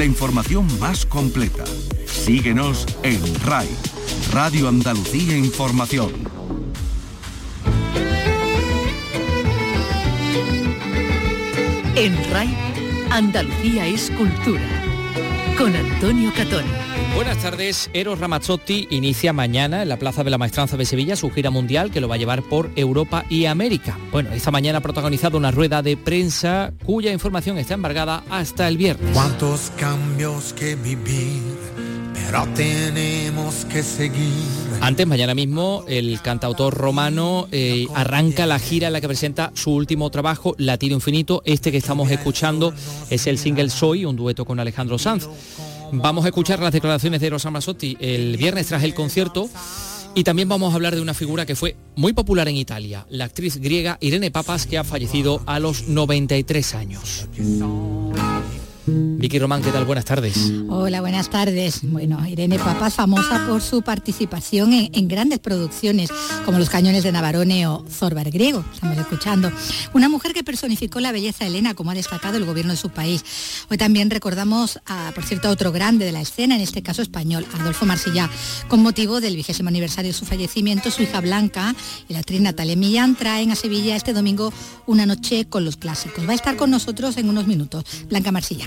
la información más completa. Síguenos en RAI, Radio Andalucía Información. En RAI, Andalucía es cultura. Con Antonio Catón. Buenas tardes. Eros Ramazzotti inicia mañana en la Plaza de la Maestranza de Sevilla su gira mundial que lo va a llevar por Europa y América. Bueno, esta mañana ha protagonizado una rueda de prensa cuya información está embargada hasta el viernes. Cuántos cambios que vivir, pero tenemos que seguir. Antes, mañana mismo, el cantautor romano eh, arranca la gira en la que presenta su último trabajo, Latino Infinito. Este que estamos escuchando es el single Soy, un dueto con Alejandro Sanz. Vamos a escuchar las declaraciones de Rosa Masotti el viernes tras el concierto y también vamos a hablar de una figura que fue muy popular en Italia, la actriz griega Irene Papas, que ha fallecido a los 93 años. Vicky Román, ¿qué tal? Buenas tardes. Hola, buenas tardes. Bueno, Irene Papas, famosa por su participación en, en grandes producciones como Los Cañones de Navarone o Zorba el Griego, estamos escuchando. Una mujer que personificó la belleza helena, como ha destacado el gobierno de su país. Hoy también recordamos, a, por cierto, a otro grande de la escena, en este caso español, Adolfo Marsillá, con motivo del vigésimo aniversario de su fallecimiento, su hija Blanca y la actriz Natalia Millán traen a Sevilla este domingo una noche con los clásicos. Va a estar con nosotros en unos minutos. Blanca Marsillá.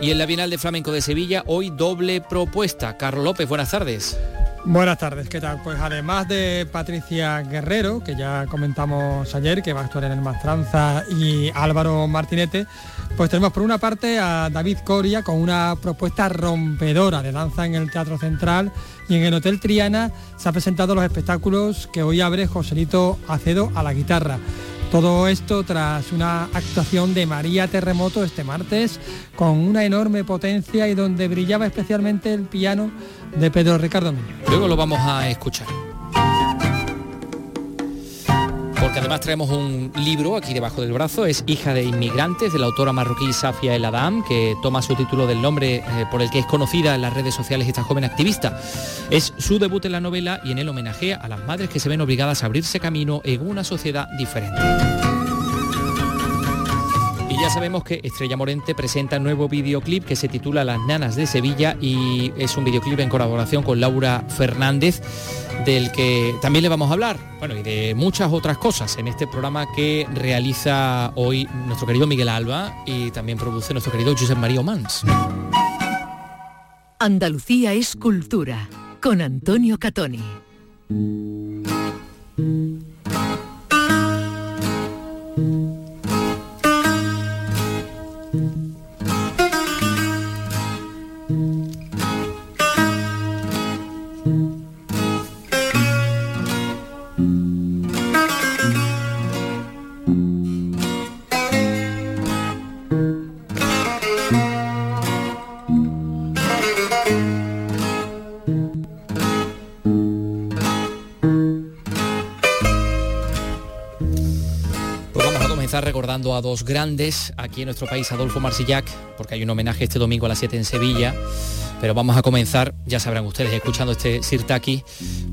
Y en la Bienal de Flamenco de Sevilla, hoy doble propuesta. Carlos López, buenas tardes. Buenas tardes, ¿qué tal? Pues además de Patricia Guerrero, que ya comentamos ayer, que va a actuar en el Mastranza, y Álvaro Martinete, pues tenemos por una parte a David Coria con una propuesta rompedora de danza en el Teatro Central y en el Hotel Triana se han presentado los espectáculos que hoy abre Joselito Acedo a la guitarra. Todo esto tras una actuación de María Terremoto este martes con una enorme potencia y donde brillaba especialmente el piano de Pedro Ricardo Miño. Luego lo vamos a escuchar. Porque además traemos un libro aquí debajo del brazo, es Hija de Inmigrantes, de la autora marroquí Safia El Adam, que toma su título del nombre eh, por el que es conocida en las redes sociales esta joven activista. Es su debut en la novela y en él homenajea a las madres que se ven obligadas a abrirse camino en una sociedad diferente. Y ya sabemos que Estrella Morente presenta nuevo videoclip que se titula Las Nanas de Sevilla y es un videoclip en colaboración con Laura Fernández del que también le vamos a hablar, bueno, y de muchas otras cosas en este programa que realiza hoy nuestro querido Miguel Alba y también produce nuestro querido Josep María Mans. Andalucía es cultura. Con Antonio Catoni. A dos grandes aquí en nuestro país, Adolfo Marsillac, porque hay un homenaje este domingo a las 7 en Sevilla. Pero vamos a comenzar, ya sabrán ustedes, escuchando este Sirtaki,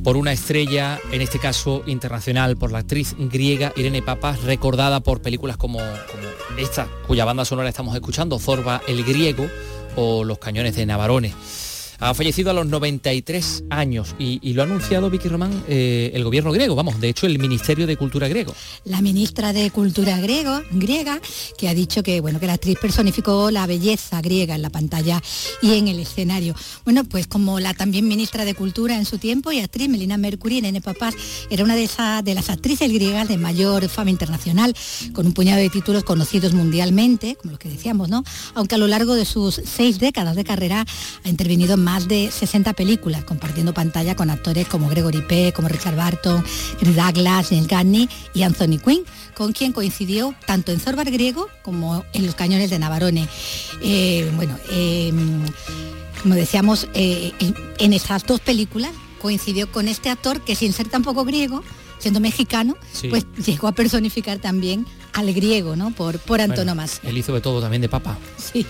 por una estrella, en este caso internacional, por la actriz griega Irene Papas, recordada por películas como, como esta, cuya banda sonora estamos escuchando, Zorba el Griego o Los Cañones de Navarone. Ha fallecido a los 93 años y, lo ha anunciado Vicky Román eh, el gobierno griego, vamos, de hecho el Ministerio de Cultura griego. La ministra de Cultura griego, griega, que ha dicho que, bueno, que la actriz personificó la belleza griega en la pantalla y en el escenario. Bueno, pues como la también ministra de Cultura en su tiempo y actriz Melina Mercury, Nene Papás, era una de, esas, de las actrices griegas de mayor fama internacional, con un puñado de títulos conocidos mundialmente, como lo que decíamos, ¿no? Aunque a lo largo de sus seis décadas de carrera ha intervenido en más de 60 películas, compartiendo pantalla con actores como Gregory Peck, como Richard Barton, Chris Douglas, Neil Gurney y Anthony Quinn, con quien coincidió tanto en Zorba el Griego como en Los Cañones de Navarone. Eh, bueno, eh, como decíamos, eh, en, esas dos películas coincidió con este actor que sin ser tampoco griego, siendo mexicano, Sí. pues llegó a personificar también al griego, ¿no? Por, por antonomasia. Él hizo de todo también de papa. Sí.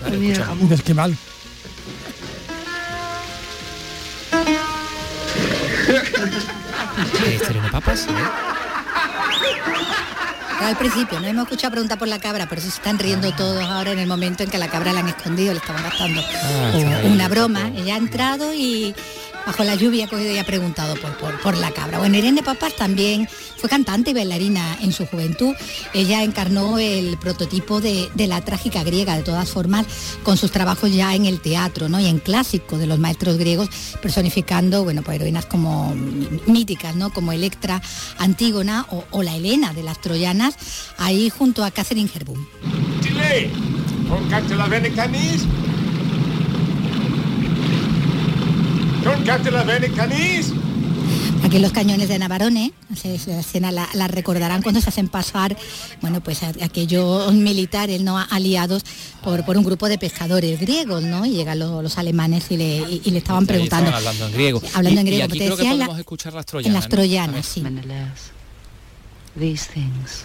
Vale. Eh, Papas, al principio, no hemos escuchado pregunta por la cabra, pero se están riendo todos ahora en el momento en que la cabra la han escondido, le estaban gastando Ah, una broma. Ella ha entrado y bajo la lluvia ha cogido y ha preguntado por, por, por la cabra. Bueno, Irene Papas también fue cantante y bailarina en su juventud. Ella encarnó el prototipo de, de la trágica griega, de todas formas, con sus trabajos ya en el teatro ¿no? y en clásico de los maestros griegos, personificando bueno, pues, heroínas como míticas, ¿no? como Electra, Antígona o, la Helena de las troyanas, ahí junto a Catherine Herbum la bene canis. Con la bene canis. Aquí los cañones de Navarone, esa escena la, la, recordarán cuando se hacen pasar, bueno, pues a, a aquellos militares no aliados por, por, un grupo de pescadores griegos, ¿no? Y llegan los, los alemanes y le, y, y le estaban preguntando. Estaban hablando en griego. Hablando y, en griego. Y aquí creo decía que podemos la, escuchar las troyanas. en las ¿no? troyanas, sí. Menelaus, these things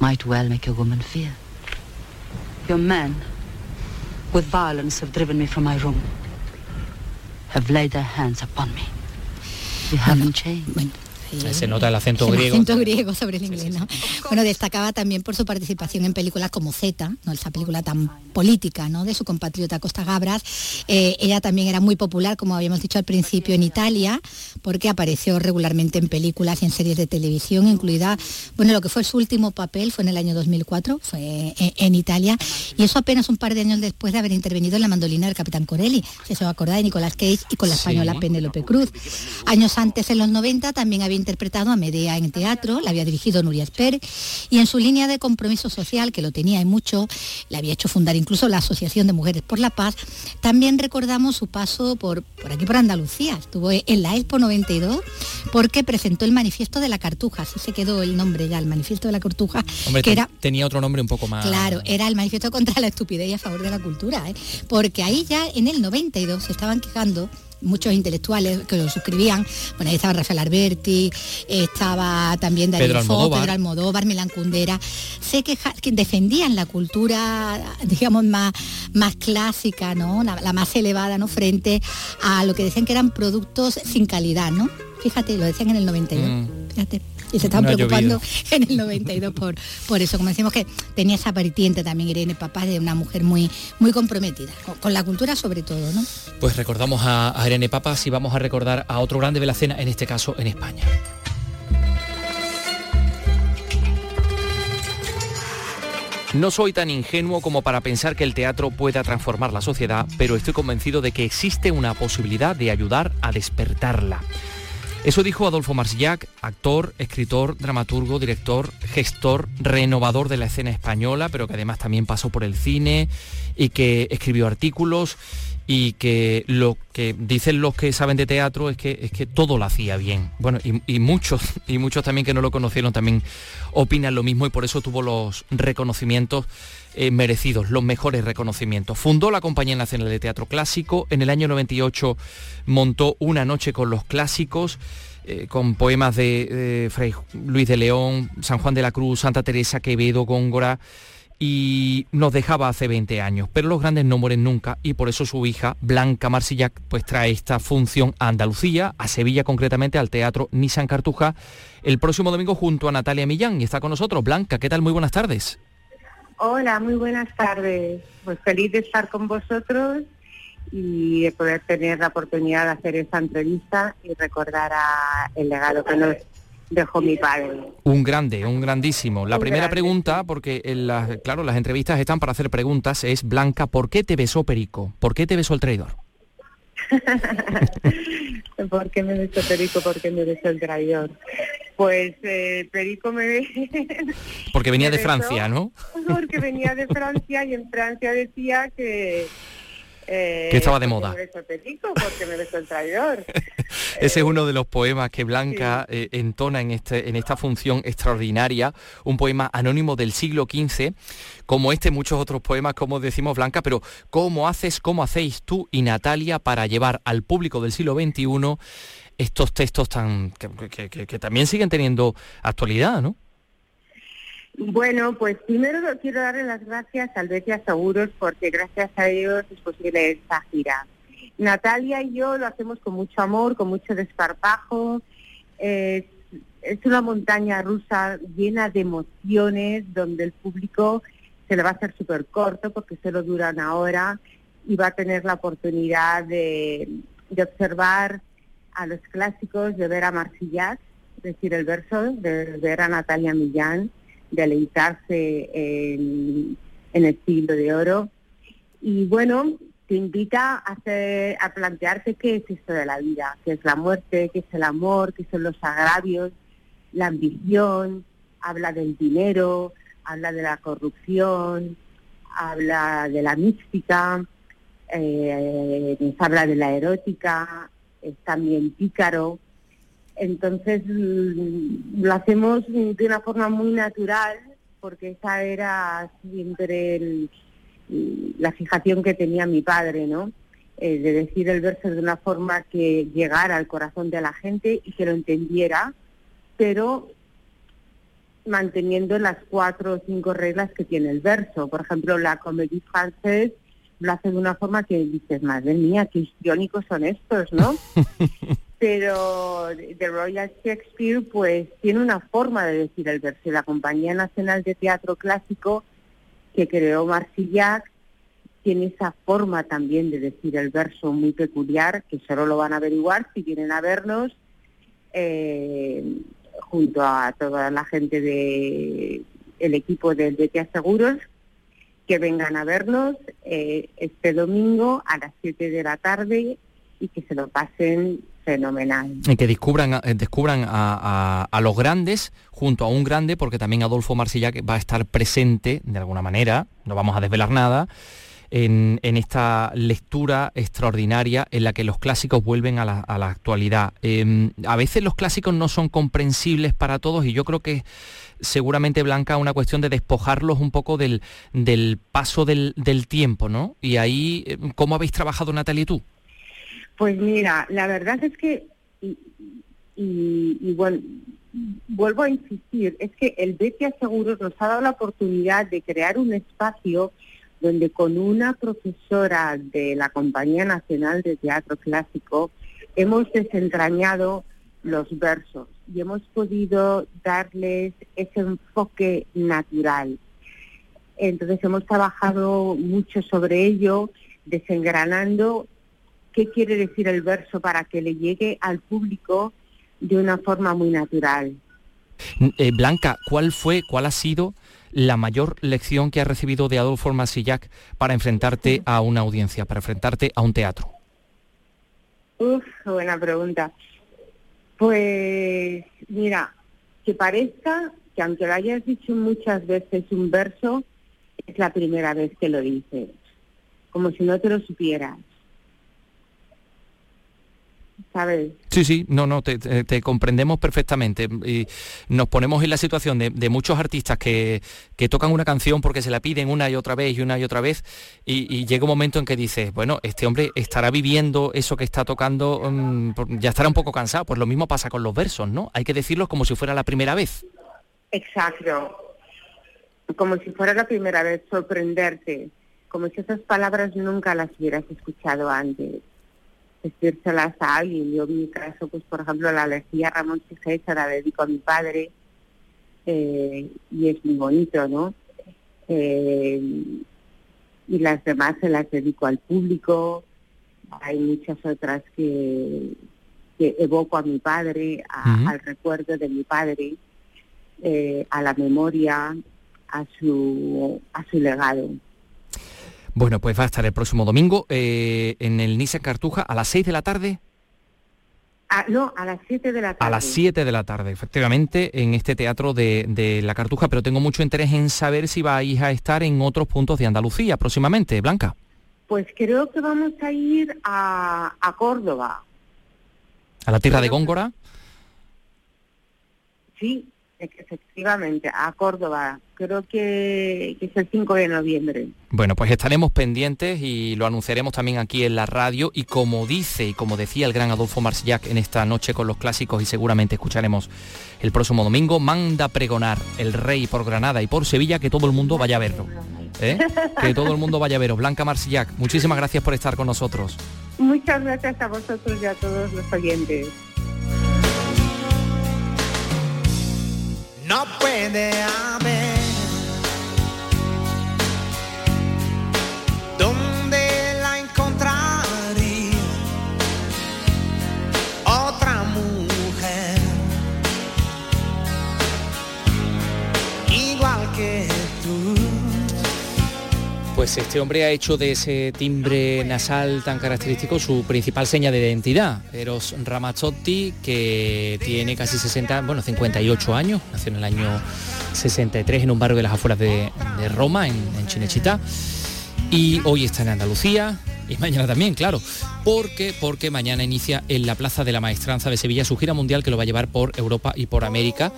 might well make a woman fear. Your men, with violence, have driven me from my room, have laid their hands upon me. You haven't changed. Se nota el acento el griego. acento griego sobre el inglés, ¿no? Bueno, destacaba también por su participación en películas como Z, ¿no? esa película tan política, ¿no? De su compatriota Costa Gabras. Eh, ella también era muy popular, como habíamos dicho al principio, en Italia, porque apareció regularmente en películas y en series de televisión, incluida, bueno, lo que fue su último papel fue en el año 2004, fue en, en Italia, y eso apenas un par de años después de haber intervenido en La mandolina del Capitán Corelli, si se acordáis de Nicolás Cage y con la española Sí. Penélope Cruz. Años antes, en los 90, también había interpretado a Medea en teatro, la había dirigido Nuria Esper, y en su línea de compromiso social, que lo tenía y mucho, le había hecho fundar incluso la Asociación de Mujeres por la Paz, también recordamos su paso por, por aquí, por Andalucía. Estuvo en la Expo 92 porque presentó el manifiesto de la Cartuja, así se quedó el nombre ya, el manifiesto de la Cartuja, Hombre, que era tenía otro nombre un poco más. Claro, era el manifiesto contra la estupidez y a favor de la cultura, ¿eh? porque ahí ya en el 92 se estaban quejando muchos intelectuales que lo suscribían, bueno, ahí estaba Rafael Alberti, estaba también David Pedro Fo, Almodóvar. Pedro Almodóvar, Milán Kundera, se queja, que defendían la cultura, digamos, más, más clásica, ¿no? La, la más elevada, ¿no? Frente a lo que decían que eran productos sin calidad, ¿no? Fíjate, lo decían en el 92, Mm. Fíjate. Y se No ha preocupando en el 92 por, por eso. Como decimos que tenía esa vertiente también Irene Papá de una mujer muy, muy comprometida, con, con la cultura sobre todo, ¿no? Pues recordamos a, a Irene Papas y vamos a recordar a otro grande de la cena, en este caso en España. No soy tan ingenuo como para pensar que el teatro pueda transformar la sociedad, pero estoy convencido de que existe una posibilidad de ayudar a despertarla. Eso dijo Adolfo Marsillac, actor, escritor, dramaturgo, director, gestor, renovador de la escena española, pero que además también pasó por el cine y que escribió artículos y que lo que dicen los que saben de teatro es que, es que todo lo hacía bien. Bueno, y, y muchos, y muchos también que no lo conocieron también opinan lo mismo y por eso tuvo los reconocimientos eh, merecidos, los mejores reconocimientos. Fundó la Compañía Nacional de Teatro Clásico, en el año 98 montó Una Noche con los Clásicos, eh, con poemas de, Fray Luis de León, San Juan de la Cruz, Santa Teresa, Quevedo, Góngora, y nos dejaba hace 20 años. Pero los grandes no mueren nunca y por eso su hija, Blanca Marsillac, pues trae esta función a Andalucía, a Sevilla concretamente, al Teatro Nissan Cartuja, el próximo domingo junto a Natalia Millán. Y está con nosotros. Blanca, ¿qué tal? Muy buenas tardes. Hola, muy buenas tardes. Pues feliz de estar con vosotros y de poder tener la oportunidad de hacer esta entrevista y recordar a el legado que nos dejó mi padre. Un grande, un grandísimo. La Un primera grande, pregunta, porque en las, claro, las entrevistas están para hacer preguntas, es Blanca, ¿por qué te besó Perico? ¿Por qué te besó el traidor? ¿Por qué me besó Perico? ¿Por qué me besó el traidor? Pues eh, Perico me Porque venía Me de Francia, ¿no? porque venía de Francia y en Francia decía que... eh, Que estaba de ¿por qué moda. Me besó Perico porque me besó el traidor. Ese es uno de los poemas que Blanca eh, entona en, este, en esta función extraordinaria, un poema anónimo del siglo XV, como este, muchos otros poemas, como decimos Blanca, pero ¿cómo haces, cómo hacéis tú y Natalia para llevar al público del siglo XXI estos textos tan que, que- que- que también siguen teniendo actualidad, ¿no? Bueno, pues primero quiero darle las gracias al Betia Seguros porque gracias a ellos es posible esta gira. Natalia y yo lo hacemos con mucho amor, con mucho desparpajo. es una montaña rusa llena de emociones donde el público se le va a hacer súper corto porque solo dura una hora y va a tener la oportunidad de, de observar a los clásicos, de ver a Marsillac, decir el verso, de ver a Natalia Millán, de alentarse en, el siglo de oro. Y bueno, te invita a, hacer, a plantearte qué es esto de la vida, qué es la muerte, qué es el amor, qué son los agravios, la ambición, habla del dinero, habla de la corrupción, habla de la mística, eh, habla de la erótica, es también pícaro. Entonces mm, lo hacemos de una forma muy natural porque esa era siempre la fijación que tenía mi padre, ¿no? Eh, de decir el verso de una forma que llegara al corazón de la gente y que lo entendiera, pero manteniendo las cuatro o cinco reglas que tiene el verso. Por ejemplo, la comédie française lo hace de una forma que dices, madre mía, qué histriónicos son estos, ¿no? Pero The Royal Shakespeare, pues, tiene una forma de decir el verso. La Compañía Nacional de Teatro Clásico, que creó Marsillac, tiene esa forma también de decir el verso muy peculiar, que solo lo van a averiguar si vienen a vernos, eh, junto a toda la gente de el equipo del DTA Seguros, que vengan a vernos eh, este domingo a las 7 de la tarde y que se lo pasen fenomenal. Y que descubran, eh, descubran a, los grandes junto a un grande, porque también Adolfo Marsillac va a estar presente de alguna manera, no vamos a desvelar nada, en, esta lectura extraordinaria en la que los clásicos vuelven a la, actualidad. Em, a veces los clásicos no son comprensibles para todos y yo creo que seguramente, Blanca, una cuestión de despojarlos un poco del, del paso del, del tiempo, ¿no? Y ahí, eh, ¿cómo habéis trabajado, Natalia, y tú? Pues mira, la verdad es que, y, bueno, vuelvo a insistir, es que el Betia Seguros nos ha dado la oportunidad de crear un espacio donde con una profesora de la Compañía Nacional de Teatro Clásico hemos desentrañado los versos y hemos podido darles ese enfoque natural. Entonces hemos trabajado mucho sobre ello, desengranando qué quiere decir el verso para que le llegue al público de una forma muy natural. Eh, Blanca, ¿cuál fue, cuál ha sido la mayor lección que has recibido de Adolfo Marsillac para enfrentarte a una audiencia, para enfrentarte a un teatro? Uf, buena pregunta. Pues mira, que parezca que aunque lo hayas dicho muchas veces un verso, es la primera vez que lo dices, como si no te lo supieras. ¿Sabes? Sí, sí, no, no, te, comprendemos perfectamente. Y nos ponemos en la situación de, muchos artistas que, tocan una canción porque se la piden una y otra vez y una y otra vez y, llega un momento en que dices, bueno, este hombre estará viviendo eso que está tocando, mm, ya estará un poco cansado. Pues lo mismo pasa con los versos, ¿no? Hay que decirlos como si fuera la primera vez. Exacto. Como si fuera la primera vez, sorprenderte. Como si esas palabras nunca las hubieras escuchado antes decírselas a alguien. Yo en mi caso, pues por ejemplo, la alergia Ramón Chijé se la dedico a mi padre eh, y es muy bonito, ¿no? Eh, y las demás se las dedico al público. Hay muchas otras que, que evoco a mi padre, al recuerdo de mi padre, eh, a la memoria, a su, a su legado. Bueno, pues va a estar el próximo domingo eh, en el Nissan Cartuja a las 6 de la tarde. Ah, no, a las 7 de la tarde. A las 7 de la tarde, efectivamente, en este teatro de, la Cartuja, pero tengo mucho interés en saber si vais a estar en otros puntos de Andalucía próximamente, Blanca. Pues creo que vamos a ir a, a Córdoba. ¿A la tierra de Góngora? Sí, efectivamente, a Córdoba. Creo que, es el 5 de noviembre. Bueno, pues estaremos pendientes y lo anunciaremos también aquí en la radio. Y como dice y como decía el gran Adolfo Marsillac en esta noche con los clásicos y seguramente escucharemos el próximo domingo, manda pregonar el rey por Granada y por Sevilla que todo el mundo vaya a verlo. ¿eh? que todo el mundo vaya a verlo. Blanca Marsillac, muchísimas gracias por estar con nosotros. Muchas gracias a vosotros y a todos los oyentes. No puede haber. Pues este hombre ha hecho de ese timbre nasal tan característico su principal seña de identidad. Eros Ramazzotti, que tiene casi 60, bueno, 58 años, nació en el año 63 en un barrio de las afueras de, Roma, en, en Chinechita. Y hoy está en Andalucía, y mañana también, claro. Porque, porque mañana inicia en la Plaza de la Maestranza de Sevilla su gira mundial que lo va a llevar por Europa y por América.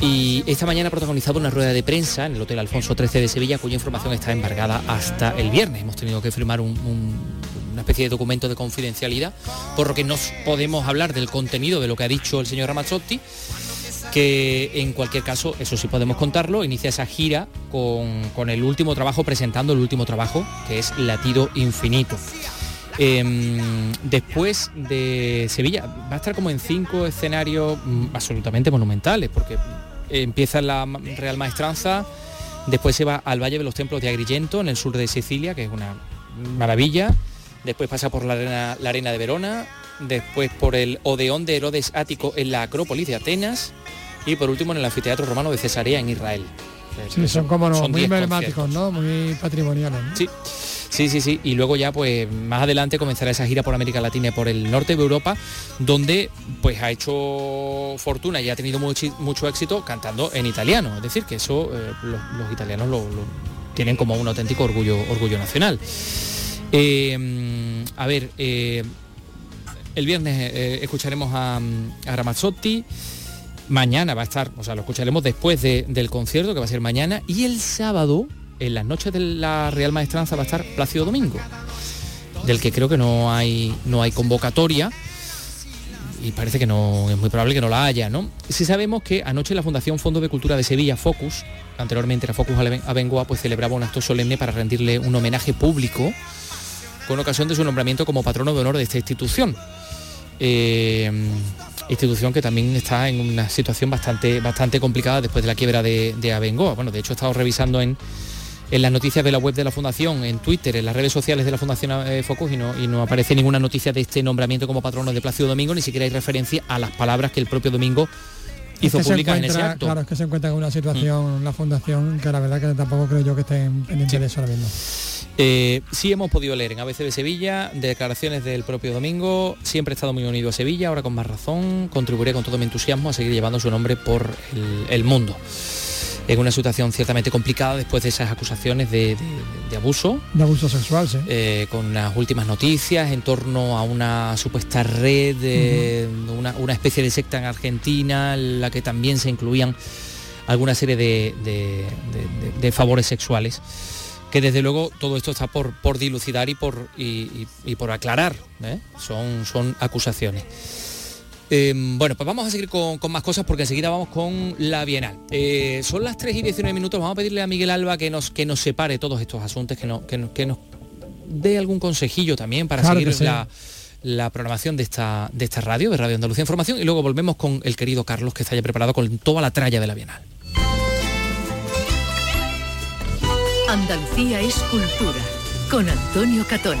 Y esta mañana ha protagonizado una rueda de prensa en el Hotel Alfonso XIII de Sevilla, cuya información está embargada hasta el viernes. Hemos tenido que firmar un- un- una especie de documento de confidencialidad, por lo que no podemos hablar del contenido de lo que ha dicho el señor Ramazzotti, que en cualquier caso, eso sí podemos contarlo, inicia esa gira con, con el último trabajo, presentando el último trabajo, que es Latido Infinito. Em, después de Sevilla, va a estar como en cinco escenarios mm, absolutamente monumentales, porque empieza la Real Maestranza, después se va al Valle de los Templos de Agrigento, en el sur de Sicilia, que es una maravilla, después pasa por la arena, la arena de Verona, después por el Odeón de Herodes Ático en la Acrópolis de Atenas y por último en el Anfiteatro Romano de Cesarea en Israel. Sí, son como no, Son muy 10 emblemáticos, ¿no? Muy patrimoniales. ¿no? Sí, sí, sí, sí. Y luego ya, pues más adelante comenzará esa gira por América Latina y por el norte de Europa, donde pues ha hecho fortuna y ha tenido mucho, mucho éxito cantando en italiano. Es decir, que eso eh, los, italianos lo, tienen como un auténtico orgullo, orgullo nacional. Mm, a ver, eh, el viernes eh, escucharemos a, a Ramazzotti. Mañana va a estar, o sea, lo escucharemos después de- del concierto, que va a ser mañana. Y el sábado, en las noches de la Real Maestranza, va a estar Plácido Domingo, del que creo que no hay, no hay convocatoria. Y parece que no es muy probable que no la haya, ¿no? Si sabemos que anoche la Fundación Fondo de Cultura de Sevilla, Focus, anteriormente era Focus Abengoa, pues celebraba un acto solemne para rendirle un homenaje público con ocasión de su nombramiento como patrono de honor de esta institución. Eh, institución que también está en una situación bastante, bastante complicada después de la quiebra de, de Abengoa. Bueno, de hecho he estado revisando en, en las noticias de la web de la Fundación, en Twitter, en las redes sociales de la Fundación eh, Focus y no, y no aparece ninguna noticia de este nombramiento como patrono de Plácido Domingo, ni siquiera hay referencia a las palabras que el propio Domingo Es hizo que se públicas en ese acto. Mm. Claro, es que se encuentra en una situación, la fundación, que la verdad que tampoco creo yo que de eso ahora mismo. Eh, sí hemos podido leer en ABC de Sevilla declaraciones del propio Domingo, siempre he estado muy unido a Sevilla, ahora con más razón, contribuiré con todo mi entusiasmo a seguir llevando su nombre por el, el mundo. En una situación ciertamente complicada después de esas acusaciones de, de- de abuso, De abuso sexual, sí. eh, con las últimas noticias en torno a una supuesta red, de una, una especie de secta en Argentina, en la que también se incluían alguna serie de, favores sexuales. Que desde luego todo esto está por, por dilucidar y por, y, y- y por aclarar. ¿eh? Son, son acusaciones. Eh, bueno, pues vamos a seguir con, con más cosas porque enseguida vamos con la Bienal. Eh, son las 3 y 19 minutos, vamos a pedirle a Miguel Alba que nos, que nos separe todos estos asuntos, que, no- que, nos- que nos dé algún consejillo también para Claro seguir sí. la, la programación de esta, de esta radio, de Radio Andalucía Información, y luego volvemos con el querido Carlos que está ya preparado con toda la tralla de la Bienal. Andalucía es cultura. Con Antonio Catoni.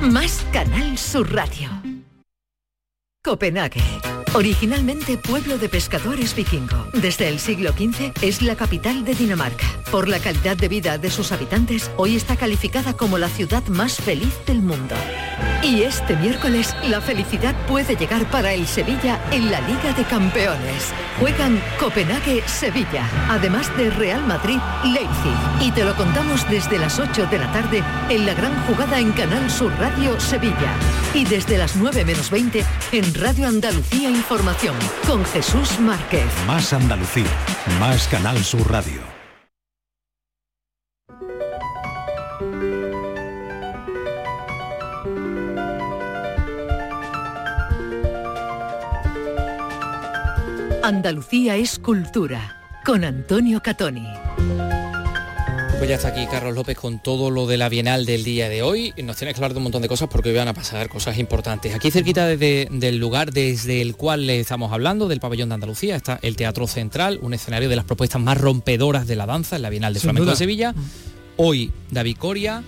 más Canal Sur Radio. Copenhague. Originalmente pueblo de pescadores vikingo, desde el siglo XV es la capital de Dinamarca. Por la calidad de vida de sus habitantes, hoy está calificada como la ciudad más feliz del mundo. Y este miércoles la felicidad puede llegar para el Sevilla en la Liga de Campeones. Juegan Copenhague-Sevilla, además de Real Madrid-Leipzig. Y te lo contamos desde las 8 de la tarde en la gran jugada en Canal Sur Radio Sevilla. Y desde las 9 menos 20 en Radio Andalucía información con Jesús Márquez. Más Andalucía, más Canal Sur Radio. Andalucía es cultura con Antonio Catoni. Pues ya está aquí Carlos López con todo lo de la Bienal del día de hoy. Nos tiene que hablar de un montón de cosas porque hoy van a pasar cosas importantes. Aquí cerquita desde, del lugar desde el cual le estamos hablando, del pabellón de Andalucía, está el Teatro Central, un escenario de las propuestas más rompedoras de la danza en la Bienal de Sin Flamenco duda. de Sevilla. Hoy David Coria,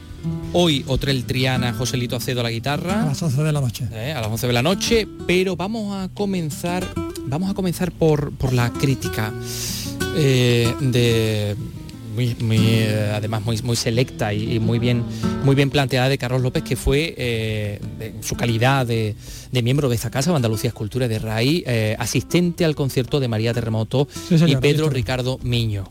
hoy Otrel Triana, Joselito Acedo a la guitarra. A las 11 de la noche. Eh, a las 11 de la noche, pero vamos a comenzar, vamos a comenzar por, por la crítica eh, de muy, muy, eh, además muy, muy selecta y, y muy bien muy bien planteada de Carlos López, que fue eh, en su calidad de, de miembro de esta casa, Andalucía Escultura de RAI, eh, asistente al concierto de María Terremoto Sí, señor, y Pedro sí. Ricardo Miño.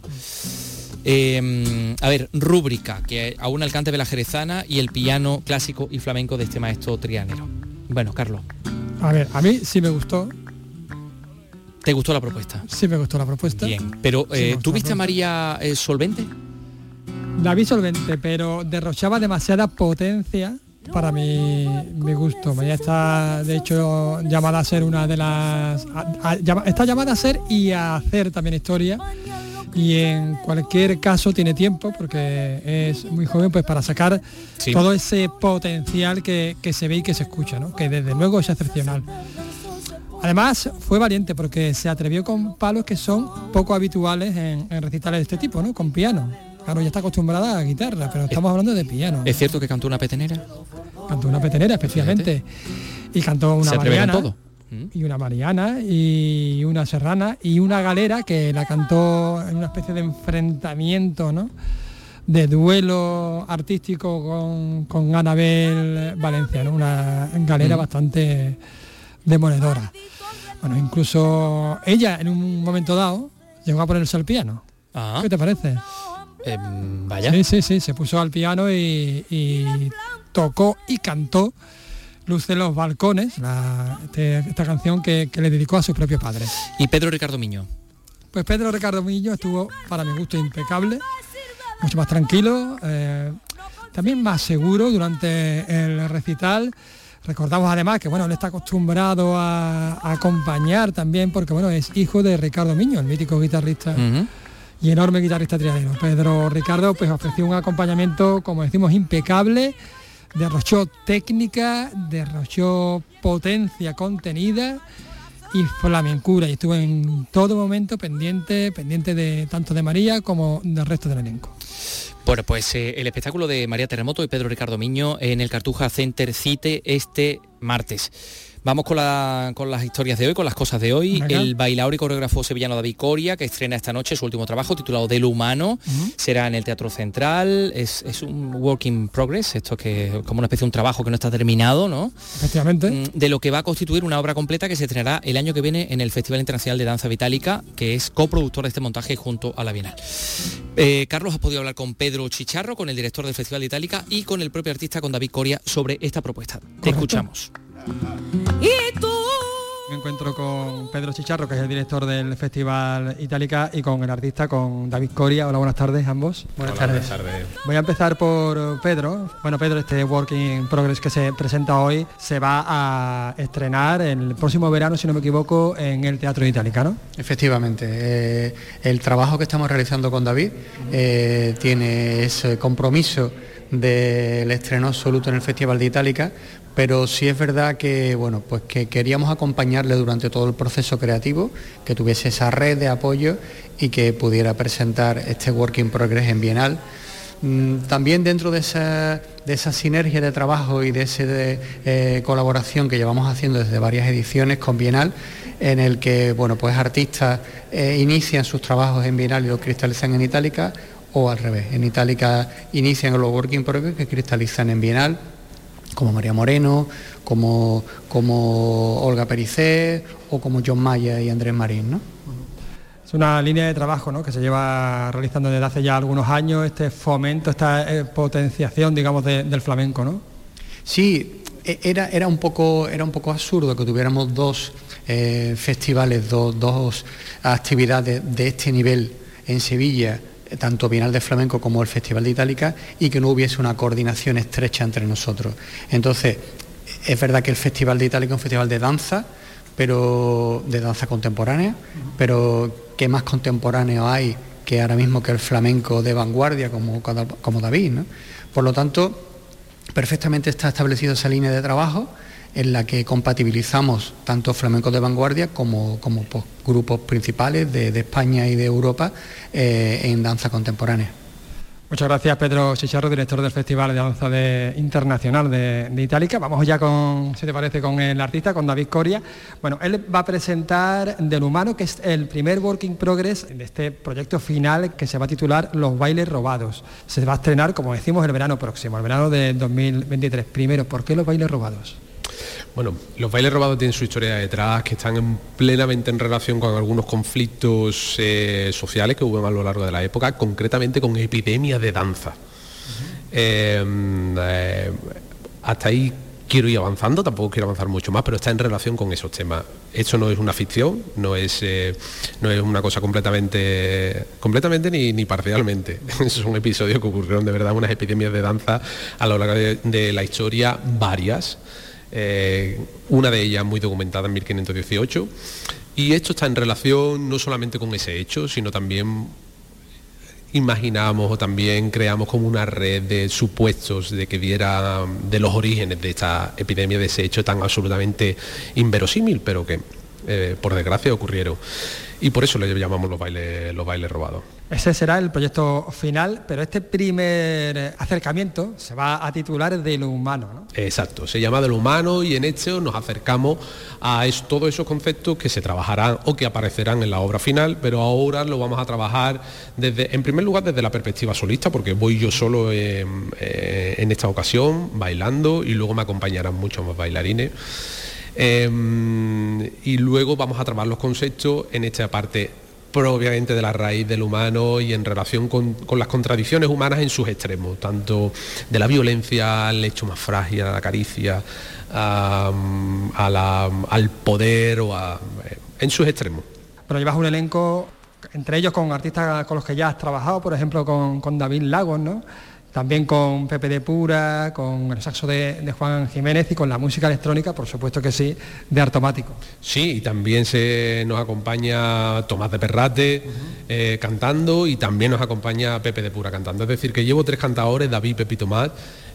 Eh, a ver, rúbrica, que aún el cante de la jerezana y el piano clásico y flamenco de este maestro trianero. Bueno, Carlos, A ver, a mí sí me gustó, ¿te gustó la propuesta? sí me gustó la propuesta. Bien, pero eh, me gustó ¿tú la viste a María eh, Solvente? La vi solvente, pero derrochaba demasiada potencia para mi, mi gusto. María está, de hecho, llamada a ser una de las... a- a- llama- está llamada a ser y a hacer también historia. Y en cualquier caso tiene tiempo, porque es muy joven, pues para sacar Sí. todo ese potencial que, que se ve y que se escucha, ¿no? que desde luego es excepcional. Además, fue valiente porque se atrevió con palos que son poco habituales en, en recitales de este tipo, ¿no? Con piano. Claro, ya está acostumbrada a guitarra, pero estamos hablando de piano. ¿Es cierto que cantó una petenera? Cantó una petenera, especialmente. Y cantó una Se todo. ¿Mm? Y una mariana, y una serrana, y una galera que la cantó en una especie de enfrentamiento, ¿no? De duelo artístico con, con Anabel Valencia, ¿no? Una galera Mm. bastante demoledora. Bueno, incluso ella en un momento dado llegó a ponerse al piano. Ah, ¿Qué te parece? em, vaya. Sí, sí, sí, se puso al piano y, y tocó y cantó Luz de los Balcones, la- este- esta canción que, que le dedicó a su propio padre. Y Pedro Ricardo Miño. Pues Pedro Ricardo Millo estuvo, para mi gusto, impecable, mucho más tranquilo, eh, también más seguro durante el recital. Recordamos además que bueno, él está acostumbrado a, a acompañar también, porque bueno, es hijo de Ricardo Miño, el mítico guitarrista y enorme guitarrista trianero. Pedro Ricardo pues ofreció un acompañamiento, como decimos, impecable, derrochó técnica, derrochó potencia contenida y flamencura y estuvo en todo momento pendiente, pendiente de tanto de María como del resto del elenco. Bueno, pues eh, el espectáculo de María Terremoto y Pedro Ricardo Miño en el Cartuja Center Cite este martes. Vamos con, la- con las historias de hoy, con las cosas de hoy. Venga. El bailaor y coreógrafo sevillano David Coria, que estrena esta noche su último trabajo titulado Del Humano, será en el Teatro Central. Es, es un work in progress, esto que como una especie de un trabajo que no está terminado, ¿no? Efectivamente. Mm, de lo que va a constituir una obra completa que se estrenará el año que viene en el Festival Internacional de Danza Vitálica, que es coproductor de este montaje junto a la Bienal. Eh, Carlos, has podido hablar con Pedro Chicharro, con el director del Festival de Itálica y con el propio artista, con David Coria, sobre esta propuesta. Te Correcto. escuchamos. Me encuentro con Pedro Chicharro, que es el director del Festival Itálica, y con el artista, con David Coria. Hola, buenas tardes ambos. Buenas tardes. Voy a empezar por Pedro. Bueno, Pedro, este Working in Progress que se presenta hoy se va a estrenar el próximo verano, si no me equivoco, en el Teatro Itálica, ¿no? Efectivamente, eh, el trabajo que estamos realizando con David eh, tiene ese compromiso del estreno absoluto en el Festival de Itálica, pero sí es verdad que bueno, pues que queríamos acompañarle durante todo el proceso creativo, que tuviese esa red de apoyo y que pudiera presentar este Work in Progress en Bienal. Mm, También dentro de esa, de esa sinergia de trabajo y de esa colaboración que llevamos haciendo desde varias ediciones con Bienal, en el que bueno, pues artistas eh, inician sus trabajos en Bienal y los cristalizan en Itálica, o al revés, en Itálica inician los Working Progress que cristalizan en Bienal, como María Moreno, como, como Olga Pericé o como John Maya y Andrés Marín. ¿no? Es una línea de trabajo ¿no? que se lleva realizando desde hace ya algunos años, este fomento, esta eh, potenciación, digamos, de- del flamenco, ¿no? Sí, e- era, era, un poco, era un poco absurdo que tuviéramos dos eh, festivales, dos actividades de este nivel en Sevilla, tanto Bienal de Flamenco como el Festival de Itálica, y que no hubiese una coordinación estrecha entre nosotros. Entonces, es verdad que el Festival de Itálica es un festival de danza, pero de danza contemporánea, pero ¿qué más contemporáneo hay que ahora mismo que el flamenco de vanguardia como, como David? Por lo tanto, perfectamente está establecido esa línea de trabajo en la que compatibilizamos tanto flamenco de vanguardia como, pues, grupos principales de, España y de Europa eh, en danza contemporánea. Muchas gracias Pedro Chicharro, director del Festival de Danza Internacional de, Itálica. Vamos ya con, si te parece, con el artista, con David Coria. Bueno, él va a presentar Del Humano, que es el primer working progress de este proyecto final que se va a titular Los bailes robados. Se va a estrenar, como decimos, el verano próximo, el verano de 2023. Primero, ¿por qué los bailes robados? Bueno, los bailes robados tienen su historia detrás, que están plenamente en relación con algunos conflictos eh, sociales que hubo a lo largo de la época, concretamente con epidemias de danza. Eh, eh, hasta ahí quiero ir avanzando, tampoco quiero avanzar mucho más, pero está en relación con esos temas. Esto no es una ficción, no es, no es una cosa completamente, completamente ni, ni parcialmente. un episodio que ocurrieron de verdad, unas epidemias de danza a lo largo de la historia, varias. Eh, una de ellas muy documentada en 1518. Y esto está en relación no solamente con ese hecho, sino también imaginamos o también creamos como una red de supuestos de que viera de los orígenes de esta epidemia, de ese hecho tan absolutamente inverosímil, pero que eh, por desgracia ocurrieron y por eso le llamamos los bailes, los bailes robados. Ese será el proyecto final, pero este primer acercamiento se va a titular de lo humano. ¿no? Exacto, se llama de lo humano y en hecho nos acercamos a todos esos conceptos que se trabajarán o que aparecerán en la obra final, pero ahora lo vamos a trabajar desde, en primer lugar desde la perspectiva solista, porque voy yo solo en, eh, en esta ocasión bailando y luego me acompañarán muchos más bailarines. Em, y luego vamos a trabajar los conceptos en esta parte propiamente de la raíz del humano y en relación con, las contradicciones humanas en sus extremos, tanto de la violencia al hecho más frágil, a la caricia, al poder o en sus extremos. Pero llevas un elenco, entre ellos con artistas con los que ya has trabajado, por ejemplo con David Lagos, ¿no? También con Pepe de Pura, con el saxo de, Juan Jiménez y con la música electrónica, por supuesto que sí, de Artomático. Sí, y también se nos acompaña Tomás de Perrate eh, cantando y también nos acompaña Pepe de Pura cantando. Es decir, que llevo tres cantadores, David, Pepe y Tomás,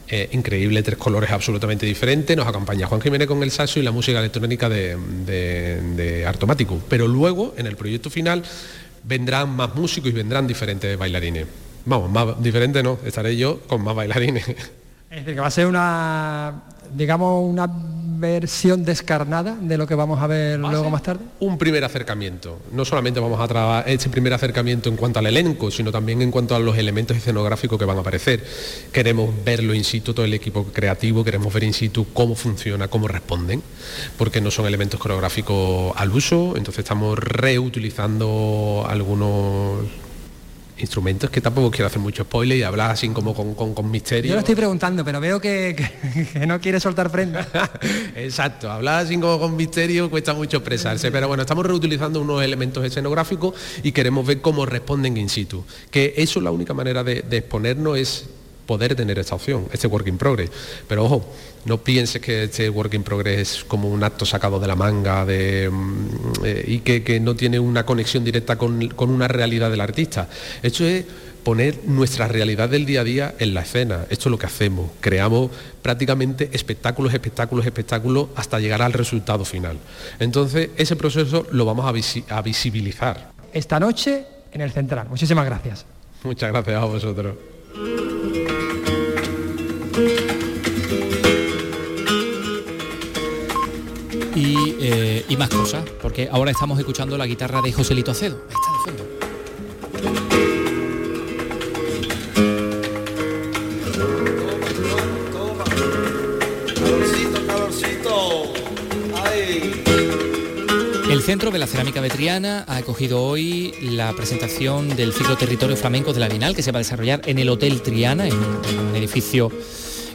eh, increíble, tres colores absolutamente diferentes. Nos acompaña Juan Jiménez con el saxo y la música electrónica de, de Artomático. Pero luego, en el proyecto final, vendrán más músicos y vendrán diferentes bailarines. Vamos, más diferente no, estaré yo con más bailarines. Es decir, que va a ser una, digamos, una versión descarnada de lo que vamos a ver luego más tarde. Un primer acercamiento. No solamente vamos a trabajar este primer acercamiento en cuanto al elenco, sino también en cuanto a los elementos escenográficos que van a aparecer. Queremos verlo in situ, todo el equipo creativo, queremos ver in situ cómo funciona, cómo responden, porque no son elementos coreográficos al uso, entonces estamos reutilizando algunos instrumentos que tampoco quiero hacer mucho spoiler y hablar así como con, misterio. Yo lo estoy preguntando, pero veo que, no quiere soltar prenda. Exacto, hablar así como con misterio cuesta mucho expresarse, pero bueno, estamos reutilizando unos elementos escenográficos y queremos ver cómo responden in situ. Que eso es la única manera de, de exponernos es poder tener esta opción, este work in progress. Pero ojo, no pienses que este work in progress es como un acto sacado de la manga de, mm, eh, y que, no tiene una conexión directa con, una realidad del artista. Esto es poner nuestra realidad del día a día en la escena. Esto es lo que hacemos. Creamos prácticamente espectáculos, espectáculos, espectáculos hasta llegar al resultado final. Entonces, ese proceso lo vamos a, a visibilizar. Esta noche en el Central. Muchísimas gracias. Muchas gracias a vosotros. Eh, y, más cosas, porque ahora estamos escuchando la guitarra de Joselito Acedo. está de fondo. El Centro de la Cerámica Vetriana ha acogido hoy la presentación del ciclo Territorio Flamenco de la Bienal que se va a desarrollar en el Hotel Triana, en un edificio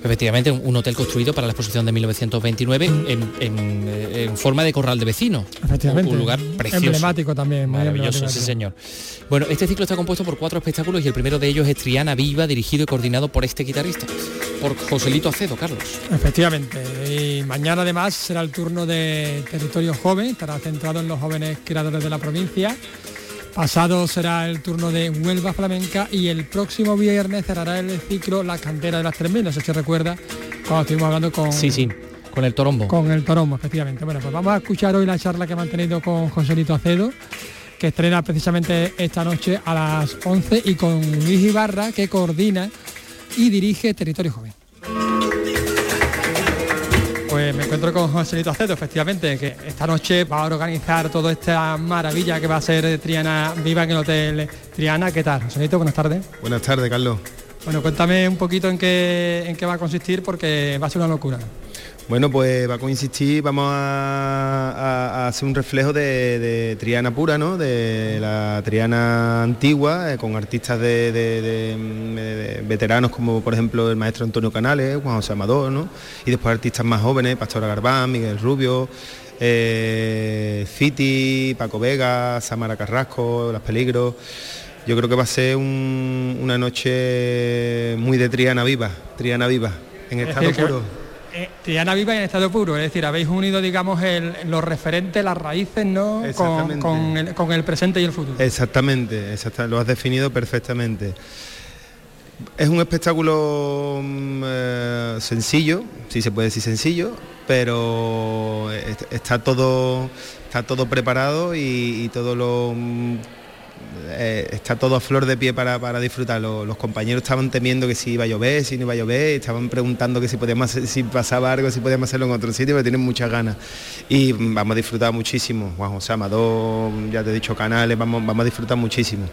Efectivamente, un hotel construido para la exposición de 1929 en, forma de corral de vecinos. Efectivamente. Un, lugar precioso. Emblemático también. Maravilloso, sí señor. Bueno, este ciclo está compuesto por cuatro espectáculos y el primero de ellos es Triana Viva, dirigido y coordinado por este guitarrista, por Joselito Acedo, Carlos. Efectivamente. Y mañana además será el turno de Territorio Joven, estará centrado en los jóvenes creadores de la provincia. Pasado será el turno de Huelva Flamenca y el próximo viernes cerrará el ciclo La Cantera de las Tres Mil. No sé si recuerda cuando estuvimos hablando con... Sí, sí, con el Torombo. Con el Torombo, efectivamente. Bueno, pues vamos a escuchar hoy la charla que ha mantenido con Joselito Acedo, que estrena precisamente esta noche a las 11 y con Luis Ibarra, que coordina y dirige Territorio Joven. Pues me encuentro con Joselito Acedo, efectivamente, que esta noche va a organizar toda esta maravilla que va a ser Triana Viva en el Hotel Triana. ¿Qué tal, Joselito? Buenas tardes. Buenas tardes, Carlos. Bueno, cuéntame un poquito en qué, en qué va a consistir porque va a ser una locura. Bueno, pues va a consistir, vamos a, hacer un reflejo de, Triana pura, ¿no? De la Triana antigua, eh, con artistas de, veteranos como por ejemplo el maestro Antonio Canales, Juan José Amador, ¿no? Y después artistas más jóvenes, Pastora Garbán, Miguel Rubio, eh, Fiti, Paco Vega, Samara Carrasco, Las Peligros. Yo creo que va a ser una noche muy de Triana viva, Triana viva, en estado puro. Eh, Triana viva en estado puro, es decir, habéis unido, digamos, los referentes, las raíces, ¿no? Con, el, presente y el futuro. Exactamente, lo has definido perfectamente. Es un espectáculo mm, eh, sencillo, si se puede decir sencillo, pero está todo, está todo preparado y todo lo mm, eh, está todo a flor de pie para, para disfrutarlo. Los compañeros estaban temiendo que si iba a llover, si no iba a llover, estaban preguntando que si podíamos si pasaba algo, si podíamos hacerlo en otro sitio, pero tienen muchas ganas. Y vamos a disfrutar muchísimo. Juan José Amador, ya te he dicho canales, vamos, vamos a disfrutar muchísimo.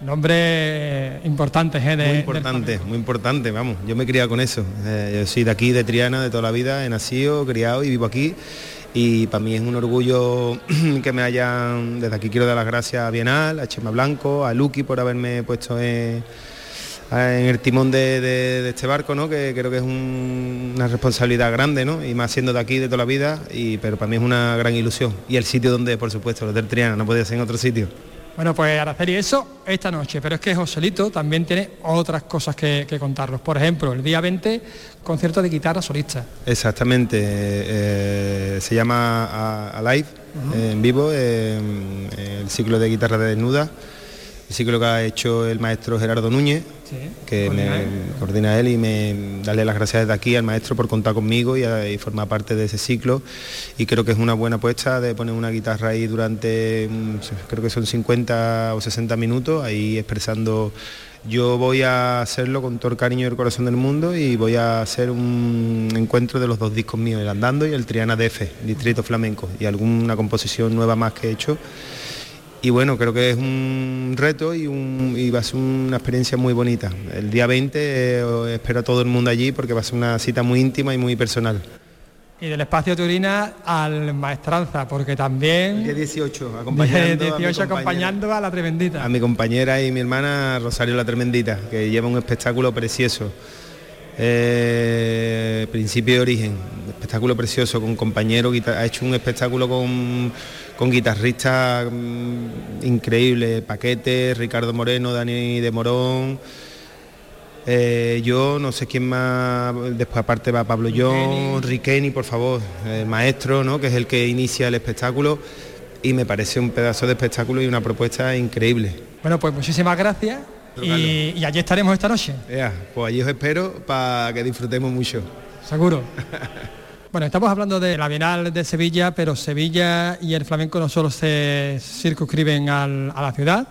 Nombre importante, ¿eh? muy importante, muy importante, vamos. Yo me he criado con eso. Eh, yo soy de aquí, de Triana, de toda la vida, he nacido, criado y vivo aquí y para mí es un orgullo que me hayan, desde aquí quiero dar las gracias a Bienal, a Chema Blanco, a Lucky por haberme puesto en, el timón de, este barco, ¿no? que creo que es una responsabilidad grande, ¿no? y más siendo de aquí de toda la vida, y, pero para mí es una gran ilusión. Y el sitio donde, por supuesto, el Hotel Triana, no podía ser en otro sitio. Bueno, pues Araceli, eso esta noche, pero es que Joselito también tiene otras cosas que, contarnos. Por ejemplo, el día 20, concierto de guitarra solista. Exactamente, eh, se llama Alive, en vivo, el ciclo de guitarra de desnuda ciclo que ha hecho el maestro Gerardo Núñez, que me coordina él. y me darle las gracias desde aquí al maestro por contar conmigo y, y, formar parte de ese ciclo. Y creo que es una buena apuesta de poner una guitarra ahí durante, mm, creo que son 50 o 60 minutos, ahí expresando yo voy a hacerlo con todo el cariño y el corazón del mundo y voy a hacer un encuentro de los dos discos míos, el Andando y el Triana DF, Distrito Flamenco, y alguna composición nueva más que he hecho y bueno, creo que es un reto y, va a ser una experiencia muy bonita. El día 20 eh, espero a todo el mundo allí porque va a ser una cita muy íntima y muy personal. Y del espacio Turina al Maestranza, porque también... El día 18, acompañando, 18 acompañando a la Tremendita. A mi compañera y mi hermana Rosario la Tremendita, que lleva un espectáculo precioso. Eh, principio de origen, espectáculo precioso con compañero, ha hecho un espectáculo con con guitarristas mm, increíbles, Paquete, Ricardo Moreno, Dani de Morón. Eh, yo no sé quién más, después aparte va Pablo John, Riqueni, por favor, el maestro, ¿no? que es el que inicia el espectáculo y me parece un pedazo de espectáculo y una propuesta increíble. Bueno, pues muchísimas gracias y, allí estaremos esta noche. pues allí os espero para que disfrutemos mucho. Seguro. Bueno, estamos hablando de la Bienal de Sevilla, pero Sevilla y el flamenco no solo se circunscriben a la ciudad,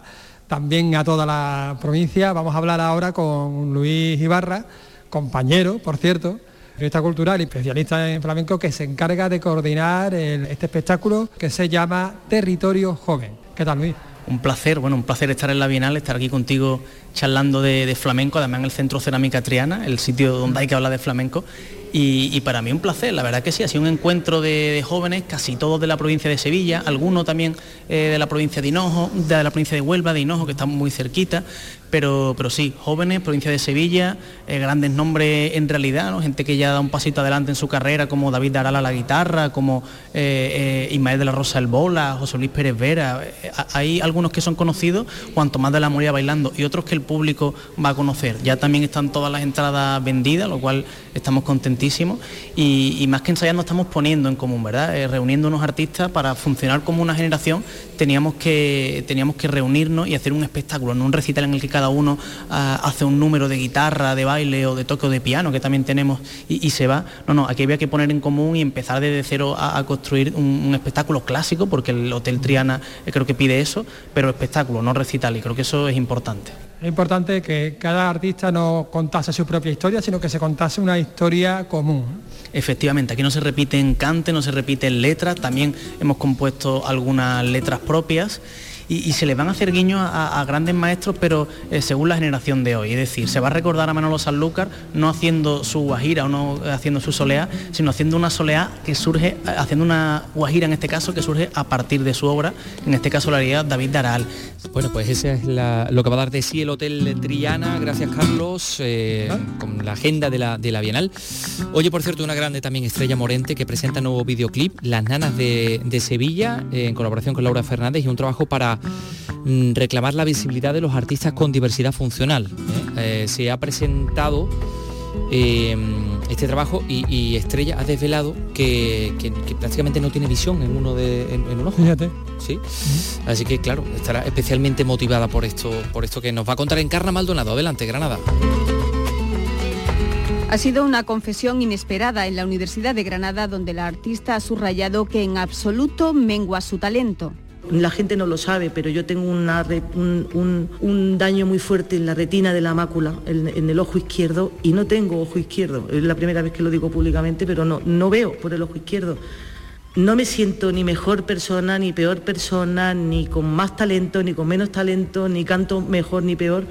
también a toda la provincia. Vamos a hablar ahora con Luis Ibarra, compañero, por cierto, periodista cultural y especialista en flamenco, que se encarga de coordinar este espectáculo que se llama Territorio Joven. ¿Qué tal, Luis? Un placer, bueno, un placer estar en la Bienal, estar aquí contigo charlando de, flamenco, además en el Centro Cerámica Triana, el sitio donde hay que hablar de flamenco. Y, para mí un placer, la verdad que sí, ha sido un encuentro de, jóvenes, casi todos de la provincia de Sevilla, algunos también eh, de la provincia de Hinojo, de la provincia de Huelva, de Hinojo, que estamos muy cerquita, pero, pero sí, jóvenes, provincia de Sevilla, eh, grandes nombres en realidad, gente que ya da un pasito adelante en su carrera, como David Darala la guitarra, como eh, Ismael de la Rosa el Bola, José Luis Pérez Vera, hay algunos que son conocidos, cuanto más de la moría bailando, y otros que el público va a conocer. Ya también están todas las entradas vendidas, lo cual estamos contentísimos y, más que ensayando estamos poniendo en común, ¿verdad? Eh, reuniendo unos artistas para funcionar como una generación teníamos que, teníamos que reunirnos y hacer un espectáculo, no un recital en el que cada uno ah, hace un número de guitarra, de baile o de toque o de piano que también tenemos y, se va. No, no, aquí había que poner en común y empezar desde cero a, construir un, espectáculo clásico porque el Hotel Triana eh, creo que pide eso, pero espectáculo, no recital y creo que eso es importante. Es importante que cada artista no contase su propia historia, sino que se contase una historia común. Efectivamente, aquí no se repiten cantes, no se repiten letras, también hemos compuesto algunas letras propias y, se le van a hacer guiños a, grandes maestros, pero eh, según la generación de hoy. Es decir, se va a recordar a Manolo Sanlúcar no haciendo su guajira o no haciendo su soleá, sino haciendo una soleá que surge, haciendo una guajira en este caso, que surge a partir de su obra, en este caso la haría David Daral. Bueno, pues ese es lo que va a dar de sí el Hotel Triana, gracias Carlos, eh, con la agenda de la, de la Bienal. Oye, por cierto, una grande también Estrella Morente que presenta nuevo videoclip, Las Nanas de, Sevilla, eh, en colaboración con Laura Fernández y un trabajo para Mm, reclamar la visibilidad de los artistas con diversidad funcional. ¿eh? Eh, se ha presentado eh, este trabajo y, Estrella ha desvelado que, prácticamente no tiene visión en uno de en, un ojo. Fíjate. Sí. Así que claro, estará especialmente motivada por esto, por esto que nos va a contar en Carna Maldonado. Adelante, Granada. Ha sido una confesión inesperada en la Universidad de Granada donde la artista ha subrayado que en absoluto mengua su talento. La gente no lo sabe, pero yo tengo un, daño muy fuerte en la retina de la mácula, en, el ojo izquierdo, y no tengo ojo izquierdo. Es la primera vez que lo digo públicamente, pero no, no veo por el ojo izquierdo. No me siento ni mejor persona, ni peor persona, ni con más talento, ni con menos talento, ni canto mejor ni peor